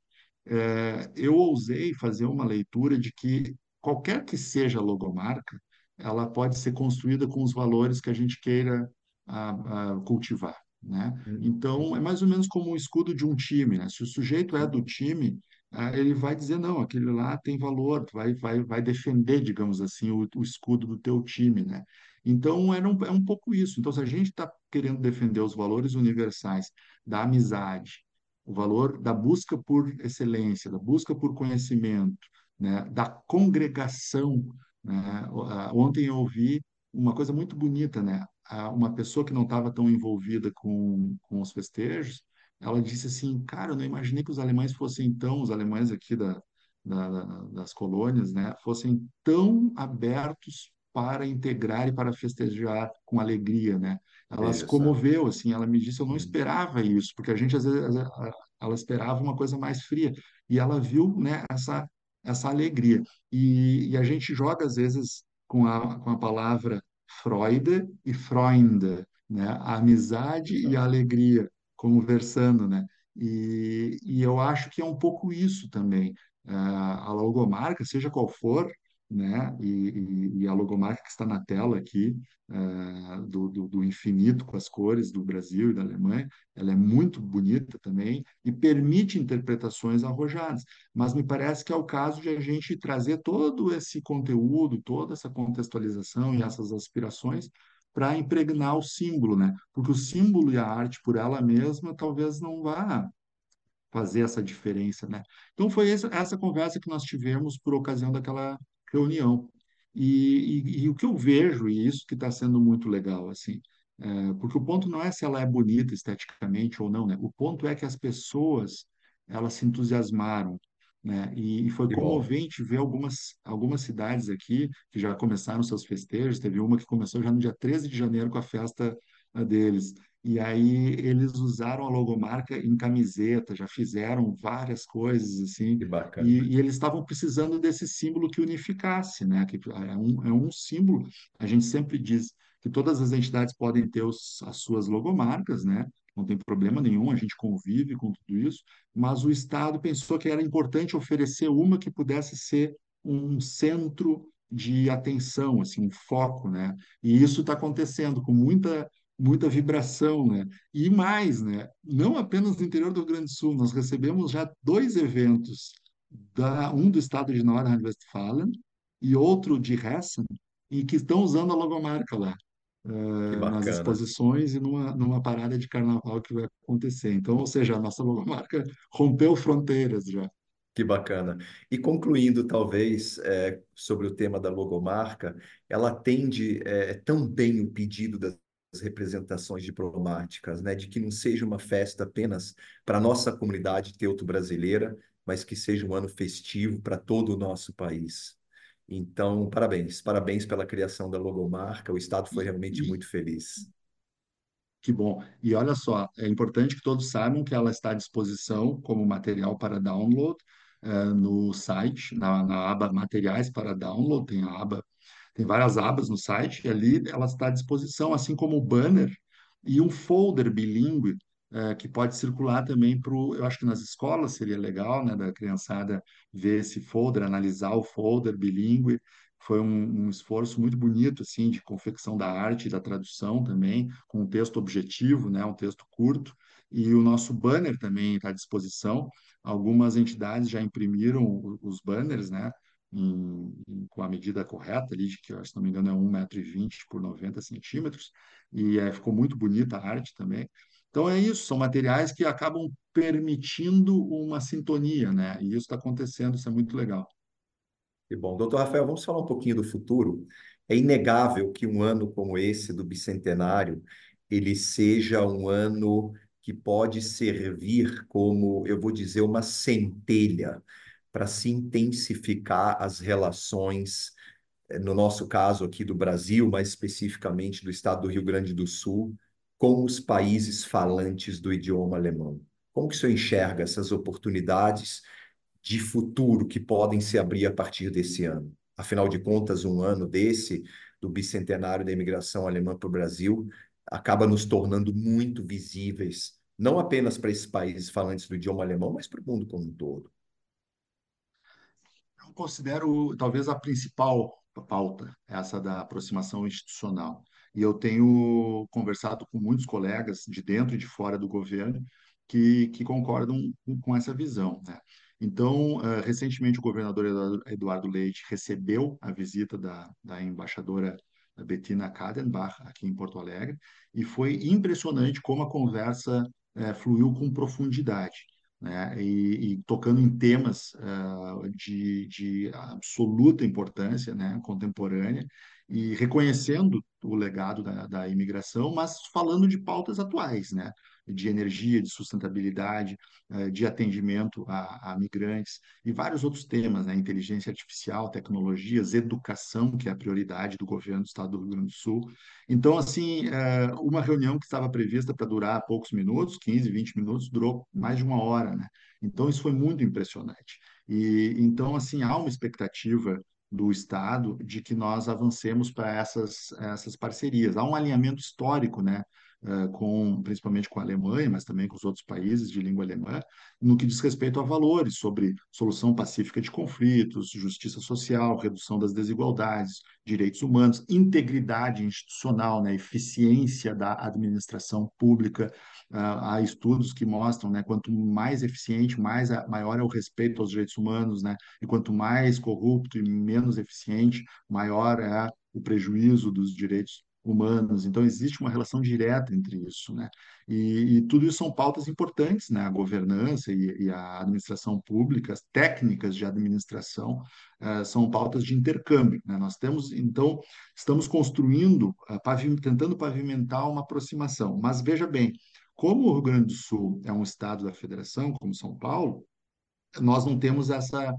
É, eu ousei fazer uma leitura de que qualquer que seja a logomarca, ela pode ser construída com os valores que a gente queira a, a cultivar, né? Hum. Então, é mais ou menos como o escudo de um time, né? Se o sujeito é do time, ele vai dizer, não, aquele lá tem valor, vai, vai, vai defender, digamos assim, o, o escudo do teu time, né? Então, era um, é um pouco isso. Então, se a gente está querendo defender os valores universais da amizade, o valor da busca por excelência, da busca por conhecimento, né, da congregação, né? Ontem eu ouvi uma coisa muito bonita, né? Uma pessoa que não estava tão envolvida com, com os festejos, ela disse assim, cara, eu não imaginei que os alemães fossem tão, os alemães aqui da, da- da- das colônias, né, fossem tão abertos para integrar e para festejar com alegria, né? Ela se Isso. comoveu, assim, ela me disse, eu não Hum. esperava isso, porque a gente às vezes ela esperava uma coisa mais fria e ela viu, né, essa essa alegria. E, e a gente joga às vezes com a com a palavra Freude e Freunde, né? A amizade e a alegria conversando, né? E, e eu acho que é um pouco isso também. Ah, a logomarca, seja qual for, né? E, e- e a logomarca que está na tela aqui, ah, do, do, do infinito com as cores do Brasil e da Alemanha, ela é muito bonita também e permite interpretações arrojadas. Mas me parece que é o caso de a gente trazer todo esse conteúdo, toda essa contextualização e essas aspirações para impregnar o símbolo, né? Porque o símbolo e a arte por ela mesma talvez não vá fazer essa diferença, né? Então foi essa, essa conversa que nós tivemos por ocasião daquela reunião. E, e, e o que eu vejo, e isso que está sendo muito legal, assim, é, porque o ponto não é se ela é bonita esteticamente ou não, né? O ponto é que as pessoas, elas se entusiasmaram, né? E, e foi Que bom. comovente ver algumas, algumas cidades aqui que já começaram seus festejos. Teve uma que começou já no dia 13 de janeiro com a festa deles. E aí eles usaram a logomarca em camiseta, já fizeram várias coisas assim, Que e, bacana. e eles estavam precisando desse símbolo que unificasse, né? Que é um, é um símbolo. A gente sempre diz que todas as entidades podem ter os, as suas logomarcas, né? Não tem problema nenhum, a gente convive com tudo isso, mas o Estado pensou que era importante oferecer uma que pudesse ser um centro de atenção, assim, um foco, né? E isso está acontecendo com muita muita vibração, né? E mais, né? Não apenas no interior do Rio Grande do Sul, nós recebemos já dois eventos, da, um do estado de Nordrhein-Westfalen e outro de Hessen, e que estão usando a logomarca lá, eh, nas exposições e numa, numa parada de carnaval que vai acontecer. Então, ou seja, a nossa logomarca rompeu fronteiras já. Que bacana. E concluindo, talvez, é, sobre o tema da logomarca, ela atende é, tão bem o pedido das representações diplomáticas, né, de que não seja uma festa apenas para a nossa comunidade teuto-brasileira, mas que seja um ano festivo para todo o nosso país. Então, parabéns, parabéns pela criação da logomarca. O Estado foi realmente muito feliz. Que bom. E olha só, é importante que todos saibam que ela está à disposição como material para download eh, no site, na, na aba Materiais para Download, tem a aba, tem várias abas no site, e ali ela está à disposição, assim como o banner e um folder bilíngue eh, que pode circular também para o, eu acho que nas escolas seria legal, né, da criançada ver esse folder, analisar o folder bilíngue. Foi um, um esforço muito bonito, assim, de confecção da arte da tradução também com um texto objetivo, né, um texto curto, e o nosso banner também está à disposição. Algumas entidades já imprimiram os banners, né, em- em- com a medida correta ali, de que, se não me engano, é um metro e vinte por 90 centímetros, e eh, ficou muito bonita a arte também. Então é isso, são materiais que acabam permitindo uma sintonia, né? E isso está acontecendo, isso é muito legal. Que bom. Doutor Rafael, vamos falar um pouquinho do futuro. É inegável que um ano como esse do bicentenário, ele seja um ano que pode servir como, eu vou dizer, uma centelha para se intensificar as relações, eh, no nosso caso aqui do Brasil, mais especificamente do estado do Rio Grande do Sul, com os países falantes do idioma alemão. Como que o senhor enxerga essas oportunidades? de futuro que podem se abrir a partir desse ano. Afinal de contas, um ano desse, do bicentenário da imigração alemã para o Brasil, acaba nos tornando muito visíveis, não apenas para esses países falantes do idioma alemão, mas para o mundo como um todo. Considero talvez a principal pauta, essa da aproximação institucional. E eu tenho conversado com muitos colegas de dentro e de fora do governo que, que concordam com essa visão, né? Então, eh, recentemente, o governador Eduardo Leite recebeu a visita da, da embaixadora Bettina Kadenbach aqui em Porto Alegre e foi impressionante como a conversa eh, fluiu com profundidade né, e, e tocando em temas uh, de, de absoluta importância, né, contemporânea, e reconhecendo o legado da, da imigração, mas falando de pautas atuais, né, de energia, de sustentabilidade, uh, de atendimento a, a, migrantes e vários outros temas, né, inteligência artificial, tecnologias, educação, que é a prioridade do governo do Estado do Rio Grande do Sul. Então, assim, uh, uma reunião que estava prevista para durar poucos minutos, 15, 20 minutos, durou mais de uma hora, né? Então, isso foi muito impressionante. E então, assim, há uma expectativa do Estado de que nós avancemos para essas, essas parcerias. Há um alinhamento histórico, né? Eh, com, principalmente com a Alemanha, mas também com os outros países de língua alemã, no que diz respeito a valores sobre solução pacífica de conflitos, justiça social, redução das desigualdades, direitos humanos, integridade institucional, né, eficiência da administração pública. Uh, há estudos que mostram, né, quanto mais eficiente, mais a, maior é o respeito aos direitos humanos, né, e quanto mais corrupto e menos eficiente, maior é o prejuízo dos direitos humanos. Então, existe uma relação direta entre isso, né? E, e tudo isso são pautas importantes, né? A governança e, e a administração pública, as técnicas de administração, uh, são pautas de intercâmbio, né? Nós temos, então, estamos construindo, uh, pavim, tentando pavimentar uma aproximação. Mas veja bem, como o Rio Grande do Sul é um estado da federação, como São Paulo, nós não temos essa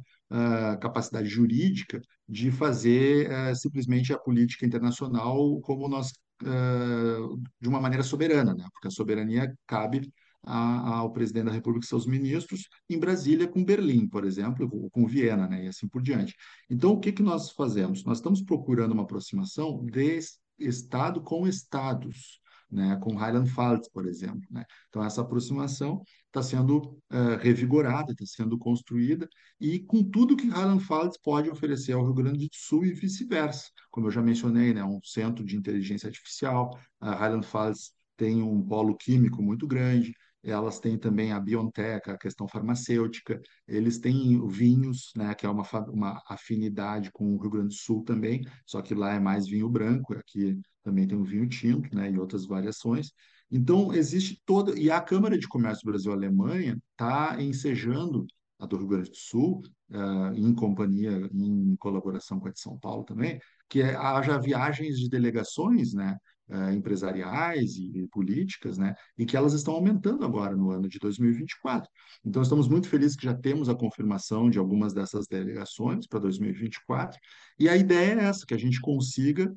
capacidade jurídica de fazer uh, simplesmente a política internacional como nós uh, de uma maneira soberana, né? Porque a soberania cabe a, ao presidente da República e seus ministros em Brasília com Berlim, por exemplo, ou com Viena, né? E assim por diante. Então, o que que nós fazemos? Nós estamos procurando uma aproximação de Estado com Estados né, com Rheinland-Pfalz, por exemplo. Né? Então, essa aproximação está sendo uh, revigorada, está sendo construída, e com tudo que Rheinland-Pfalz pode oferecer ao Rio Grande do Sul e vice-versa. Como eu já mencionei, né, um centro de inteligência artificial, a Rheinland-Pfalz tem um polo químico muito grande, elas têm também a BioNTech, a questão farmacêutica, eles têm vinhos, né, que é uma, uma afinidade com o Rio Grande do Sul também, só que lá é mais vinho branco, aqui também tem o vinho tinto, né, e outras variações. Então, existe toda. E a Câmara de Comércio Brasil-Alemanha está ensejando a do Rio Grande do Sul, uh, em companhia, em colaboração com a de São Paulo também, que é, haja viagens de delegações, né, uh, empresariais e, e, políticas, né, e que elas estão aumentando agora no ano de 2024. Então, estamos muito felizes que já temos a confirmação de algumas dessas delegações para 2024, e a ideia é essa, que a gente consiga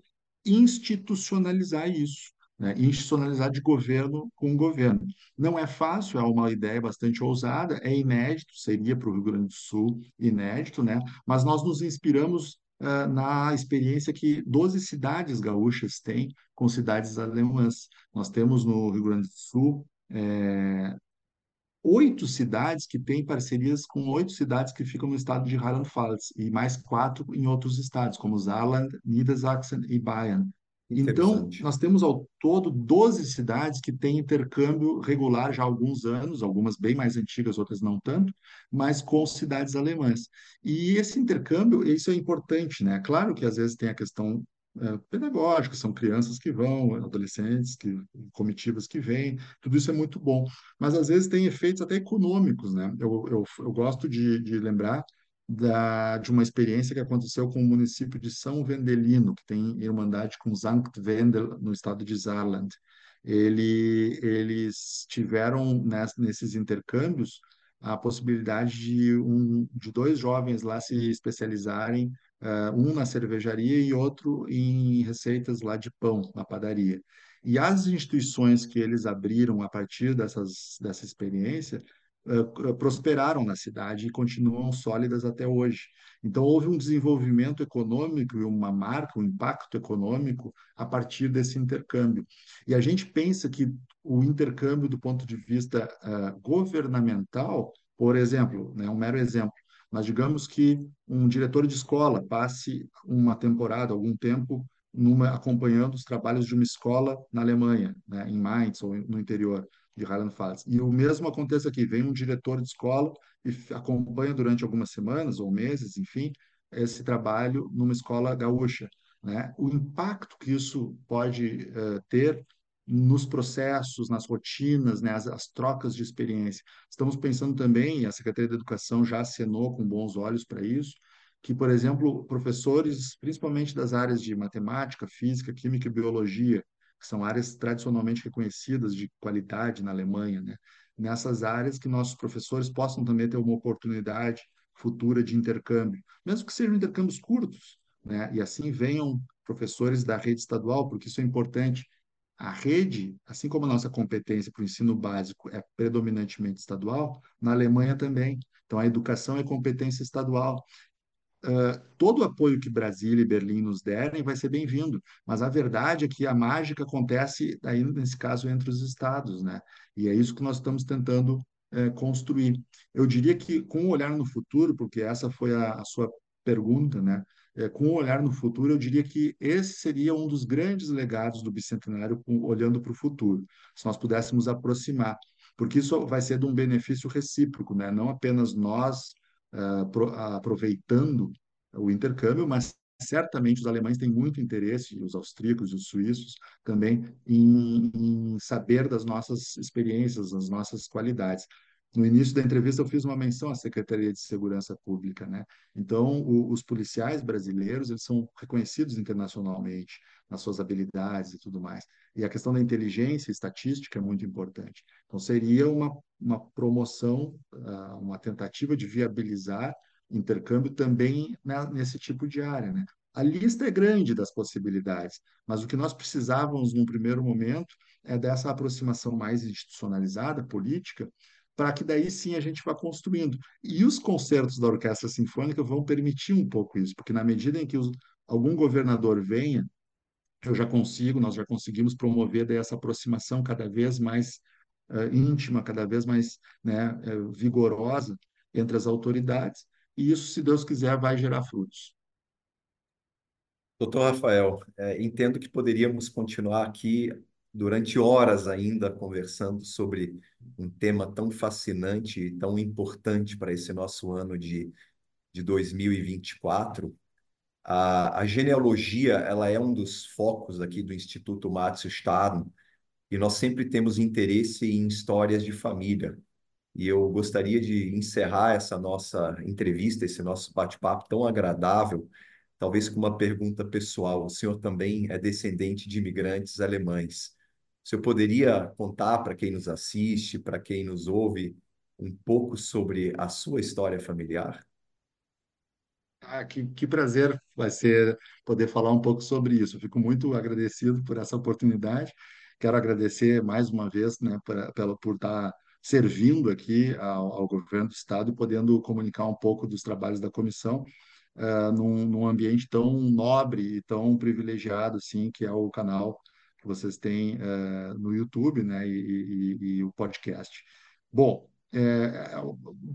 institucionalizar isso. Né, institucionalizar de governo com governo. Não é fácil, é uma ideia bastante ousada, é inédito, seria para o Rio Grande do Sul inédito, né? mas nós nos inspiramos uh, na experiência que 12 cidades gaúchas têm com cidades alemãs. Nós temos no Rio Grande do Sul é, oito cidades que têm parcerias com oito cidades que ficam no estado de Rheinland-Pfalz e mais quatro em outros estados, como Saarland, Niedersachsen e Bayern. Então, nós temos ao todo 12 cidades que têm intercâmbio regular já há alguns anos, algumas bem mais antigas, outras não tanto, mas com cidades alemãs. E esse intercâmbio, isso é importante, né? Claro que às vezes tem a questão é, pedagógica, são crianças que vão, adolescentes, que, comitivas que vêm, tudo isso é muito bom. Mas às vezes tem efeitos até econômicos, né? Eu, eu, eu gosto de, de lembrar da, de uma experiência que aconteceu com o município de São Vendelino, que tem irmandade com Sankt Wendel, no estado de Saarland. Ele, eles tiveram nesses intercâmbios a possibilidade de, um, de dois jovens lá se especializarem, uh, um na cervejaria e outro em receitas lá de pão, na padaria. E as instituições que eles abriram a partir dessas, dessa experiência uh, prosperaram na cidade e continuam sólidas até hoje. Então, houve um desenvolvimento econômico e uma marca, um impacto econômico a partir desse intercâmbio. E a gente pensa que o intercâmbio, do ponto de vista uh, governamental, por exemplo, né, um mero exemplo, mas digamos que um diretor de escola passe uma temporada, algum tempo, numa, acompanhando os trabalhos de uma escola na Alemanha, né, em Mainz ou no interior de Rheinland-Pfalz. E o mesmo acontece aqui, vem um diretor de escola e acompanha durante algumas semanas ou meses, enfim, esse trabalho numa escola gaúcha. Né? O impacto que isso pode uh, ter nos processos, nas rotinas, né, as, as, trocas de experiência. Estamos pensando também, e a Secretaria da Educação já acenou com bons olhos para isso, que, por exemplo, professores, principalmente das áreas de matemática, física, química e biologia, que são áreas tradicionalmente reconhecidas de qualidade na Alemanha, né? Nessas áreas que nossos professores possam também ter uma oportunidade futura de intercâmbio, mesmo que sejam intercâmbios curtos, né? E assim venham professores da rede estadual, porque isso é importante. A rede, assim como a nossa competência para o ensino básico é predominantemente estadual, na Alemanha também. Então, a educação é competência estadual. Uh, todo o apoio que Brasília e Berlim nos derem vai ser bem-vindo, mas a verdade é que a mágica acontece aí nesse caso entre os estados, né? E é isso que nós estamos tentando uh, construir. Eu diria que com o olhar no futuro, porque essa foi a, a sua pergunta, né? É, com o olhar no futuro, eu diria que esse seria um dos grandes legados do bicentenário, com, olhando para o futuro, se nós pudéssemos aproximar, porque isso vai ser de um benefício recíproco, né? Não apenas nós aproveitando o intercâmbio, mas certamente os alemães têm muito interesse, os austríacos, os suíços também, em, em, saber das nossas experiências, das nossas qualidades. No início da entrevista eu fiz uma menção à Secretaria de Segurança Pública, né? Então, o, os policiais brasileiros, eles são reconhecidos internacionalmente nas suas habilidades e tudo mais. E a questão da inteligência estatística é muito importante. Então, seria uma, uma promoção, ah, uma tentativa de viabilizar intercâmbio também nesse tipo de área. Né? A lista é grande das possibilidades, mas o que nós precisávamos num primeiro momento é dessa aproximação mais institucionalizada, política, para que daí sim a gente vá construindo. E os concertos da Orquestra Sinfônica vão permitir um pouco isso, porque na medida em que os, algum governador venha eu já consigo, nós já conseguimos promover daí essa aproximação cada vez mais uh, íntima, cada vez mais né, uh, vigorosa entre as autoridades, e isso, se Deus quiser, vai gerar frutos. Doutor Rafael, é, entendo que poderíamos continuar aqui durante horas ainda conversando sobre um tema tão fascinante e tão importante para esse nosso ano de, de 2024. A, a genealogia ela é um dos focos aqui do Instituto Matthew Stern e nós sempre temos interesse em histórias de família. E eu gostaria de encerrar essa nossa entrevista, esse nosso bate-papo tão agradável, talvez com uma pergunta pessoal. O senhor também é descendente de imigrantes alemães. Senhor poderia contar para quem nos assiste, para quem nos ouve, um pouco sobre a sua história familiar? Ah, que, que prazer vai ser poder falar um pouco sobre isso. Fico muito agradecido por essa oportunidade. Quero agradecer mais uma vez, né, por, pela, por estar servindo aqui ao, ao governo do estado e podendo comunicar um pouco dos trabalhos da comissão uh, num, num ambiente tão nobre e tão privilegiado, assim, que é o canal que vocês têm uh, no YouTube, né, e, e, e o podcast. Bom, é,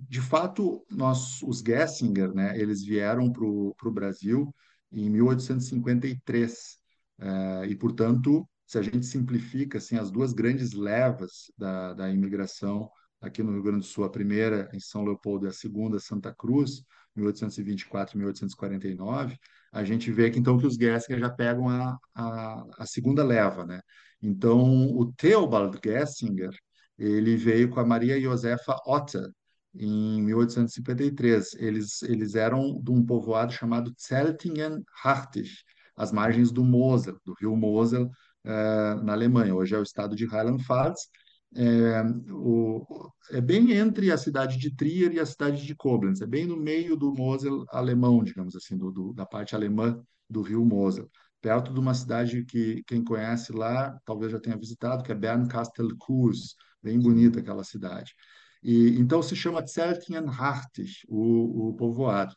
de fato, nós, os Gessinger, né, eles vieram para o Brasil em 1853 é, e, portanto, se a gente simplifica assim, as duas grandes levas da, da imigração aqui no Rio Grande do Sul, a primeira em São Leopoldo e a segunda Santa Cruz, 1824 e 1849, a gente vê que então que os Gessinger já pegam a, a, a segunda leva, né? Então, o Theobald Gessinger, ele veio com a Maria Josefa Otter em 1853. Eles, eles eram de um povoado chamado Zeltingen-Hartig, às margens do Mosel, do rio Mosel, eh, na Alemanha. Hoje é o estado de Rheinland-Pfalz. É, o, é bem entre a cidade de Trier e a cidade de Koblenz, é bem no meio do Mosel alemão, digamos assim, do, do, da parte alemã do rio Mosel, perto de uma cidade que quem conhece lá talvez já tenha visitado, que é Bernkastel-Kues, bem bonita aquela cidade. E, então se chama Zeltingenhartig, o, o povoado.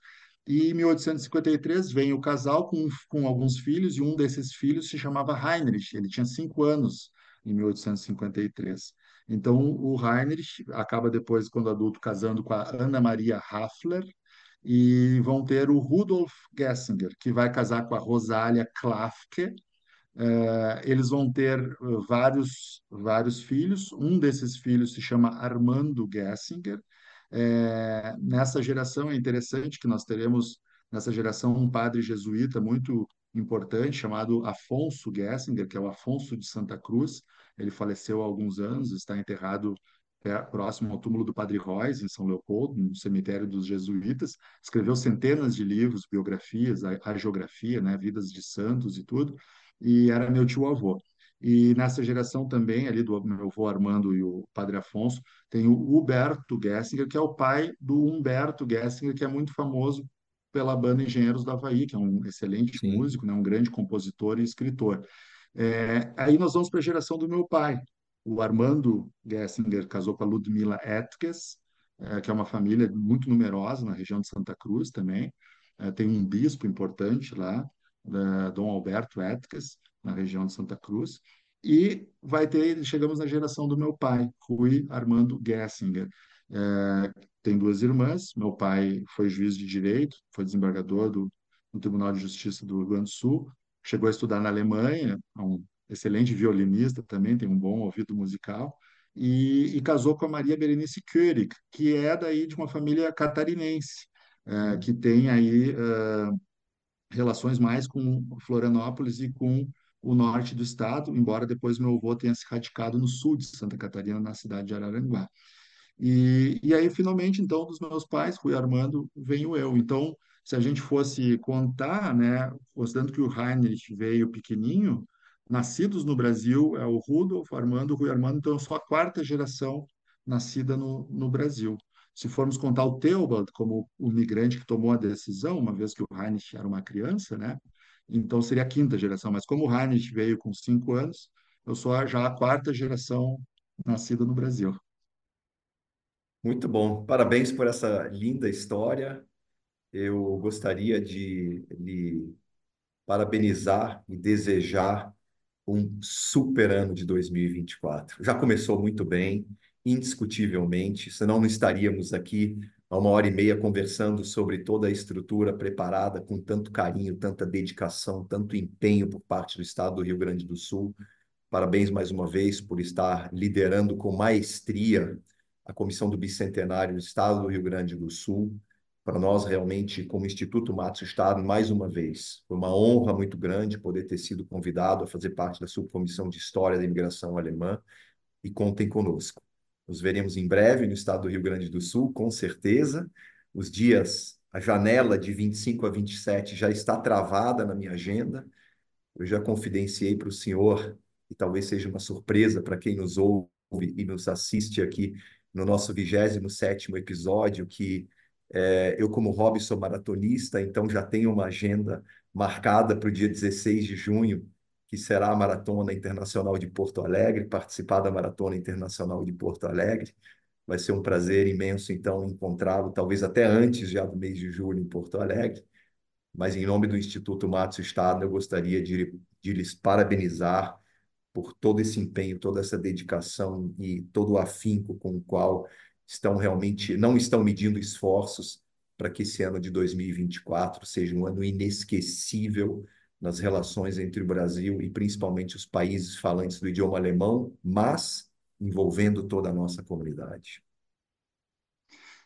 E em 1853 vem o casal com, com alguns filhos, e um desses filhos se chamava Heinrich, ele tinha cinco anos em 1853. Então o Heinrich acaba depois, quando adulto, casando com a Ana Maria Hafler, e vão ter o Rudolf Gessinger, que vai casar com a Rosália Klafke, Uh, eles vão ter uh, vários, vários filhos. Um desses filhos se chama Armando Gessinger. É, nessa geração é interessante que nós teremos nessa geração um padre jesuíta muito importante chamado Afonso Gessinger, que é o Afonso de Santa Cruz. Ele faleceu há alguns anos, está enterrado próximo ao túmulo do Padre Royce, em São Leopoldo, no cemitério dos jesuítas. Escreveu centenas de livros, biografias, a, a geografia, né, vidas de santos e tudo e era meu tio-avô. E nessa geração também, ali do meu avô Armando e o padre Afonso, tem o Huberto Gessinger, que é o pai do Humberto Gessinger, que é muito famoso pela banda Engenheiros do Havaí, que é um excelente Sim. músico, né, um grande compositor e escritor. É, aí nós vamos para a geração do meu pai. O Armando Gessinger casou com a Ludmila Etkes, é, que é uma família muito numerosa na região de Santa Cruz também. É, tem um bispo importante lá da Dom Alberto Éticas, na região de Santa Cruz, e vai ter, chegamos na geração do meu pai, Rui Armando Gessinger. É, tem duas irmãs, meu pai foi juiz de direito, foi desembargador do, do Tribunal de Justiça do Rio Grande do Sul, chegou a estudar na Alemanha, é um excelente violinista também, tem um bom ouvido musical, e, e casou com a Maria Berenice Körig, que é daí de uma família catarinense, é, que tem aí é, relações mais com Florianópolis e com o norte do estado, embora depois meu avô tenha se radicado no sul de Santa Catarina, na cidade de Araranguá. E, e aí, finalmente, então, dos meus pais, Rui Armando, venho eu. Então, se a gente fosse contar, né, considerando que o Heinrich veio pequenininho, nascidos no Brasil é o Rudolf, Armando, Rui Armando, então eu sou a quarta geração nascida no, no Brasil. Se formos contar o Theobald como o migrante que tomou a decisão, uma vez que o Heinrich era uma criança, né? Então seria a quinta geração. Mas como o Heinrich veio com cinco anos, eu sou já a quarta geração nascida no Brasil. Muito bom. Parabéns por essa linda história. Eu gostaria de lhe parabenizar e desejar um super ano de 2024. Já começou muito bem, indiscutivelmente, senão não estaríamos aqui há uma hora e meia conversando sobre toda a estrutura preparada com tanto carinho, tanta dedicação, tanto empenho por parte do Estado do Rio Grande do Sul. Parabéns mais uma vez por estar liderando com maestria a Comissão do Bicentenário do Estado do Rio Grande do Sul. Para nós, realmente, como Instituto Matos Estado, mais uma vez, foi uma honra muito grande poder ter sido convidado a fazer parte da subcomissão de História da Imigração Alemã e contem conosco. Nos veremos em breve no estado do Rio Grande do Sul, com certeza. Os dias, a janela de 25 a 27 já está travada na minha agenda. Eu já confidenciei para o senhor, e talvez seja uma surpresa para quem nos ouve e nos assiste aqui no nosso 27º episódio, que é, eu, como hobby, sou maratonista, então já tenho uma agenda marcada para o dia 16 de junho, que será a Maratona Internacional de Porto Alegre, participar da Maratona Internacional de Porto Alegre. Vai ser um prazer imenso, então, encontrá-lo, talvez até antes já do mês de julho em Porto Alegre. Mas, em nome do Instituto Matos Estado, eu gostaria de, de lhes parabenizar por todo esse empenho, toda essa dedicação e todo o afinco com o qual estão realmente, não estão medindo esforços para que esse ano de 2024 seja um ano inesquecível nas relações entre o Brasil e principalmente os países falantes do idioma alemão, mas envolvendo toda a nossa comunidade.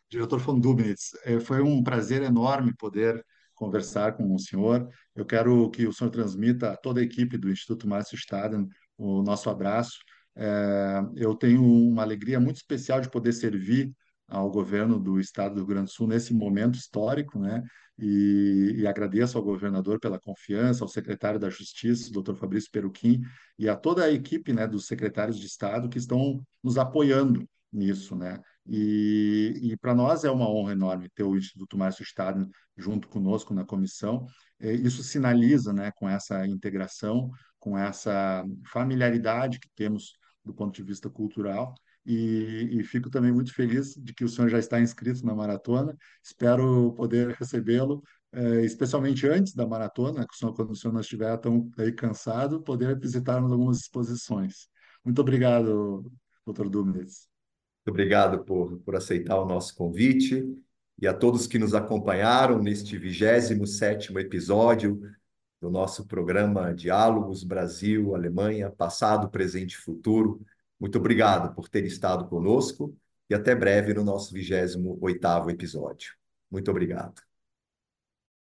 Diretor von Dubnitz, eh, foi um prazer enorme poder conversar com o senhor. Eu quero que o senhor transmita a toda a equipe do Instituto Márcio Staden o nosso abraço. Eh, eu tenho uma alegria muito especial de poder servir ao governo do Estado do Rio Grande do Sul nesse momento histórico, né? E, e, agradeço ao governador pela confiança, ao secretário da Justiça, doutor Fabrício Peruquim, e a toda a equipe né, dos secretários de Estado que estão nos apoiando nisso. Né? E, e para nós é uma honra enorme ter o Instituto Márcio Estado junto conosco na comissão. Isso sinaliza né, com essa integração, com essa familiaridade que temos do ponto de vista cultural e, e, fico também muito feliz de que o senhor já está inscrito na maratona. Espero poder recebê-lo, eh, especialmente antes da maratona, que o senhor, quando o senhor não estiver tão aí cansado, poder visitarmos algumas exposições. Muito obrigado, doutor Dubnitz. Muito obrigado por, por aceitar o nosso convite e a todos que nos acompanharam neste 27º episódio do nosso programa Diálogos Brasil-Alemanha, passado, presente e futuro, muito obrigado por ter estado conosco e até breve no nosso 28º episódio. Muito obrigado.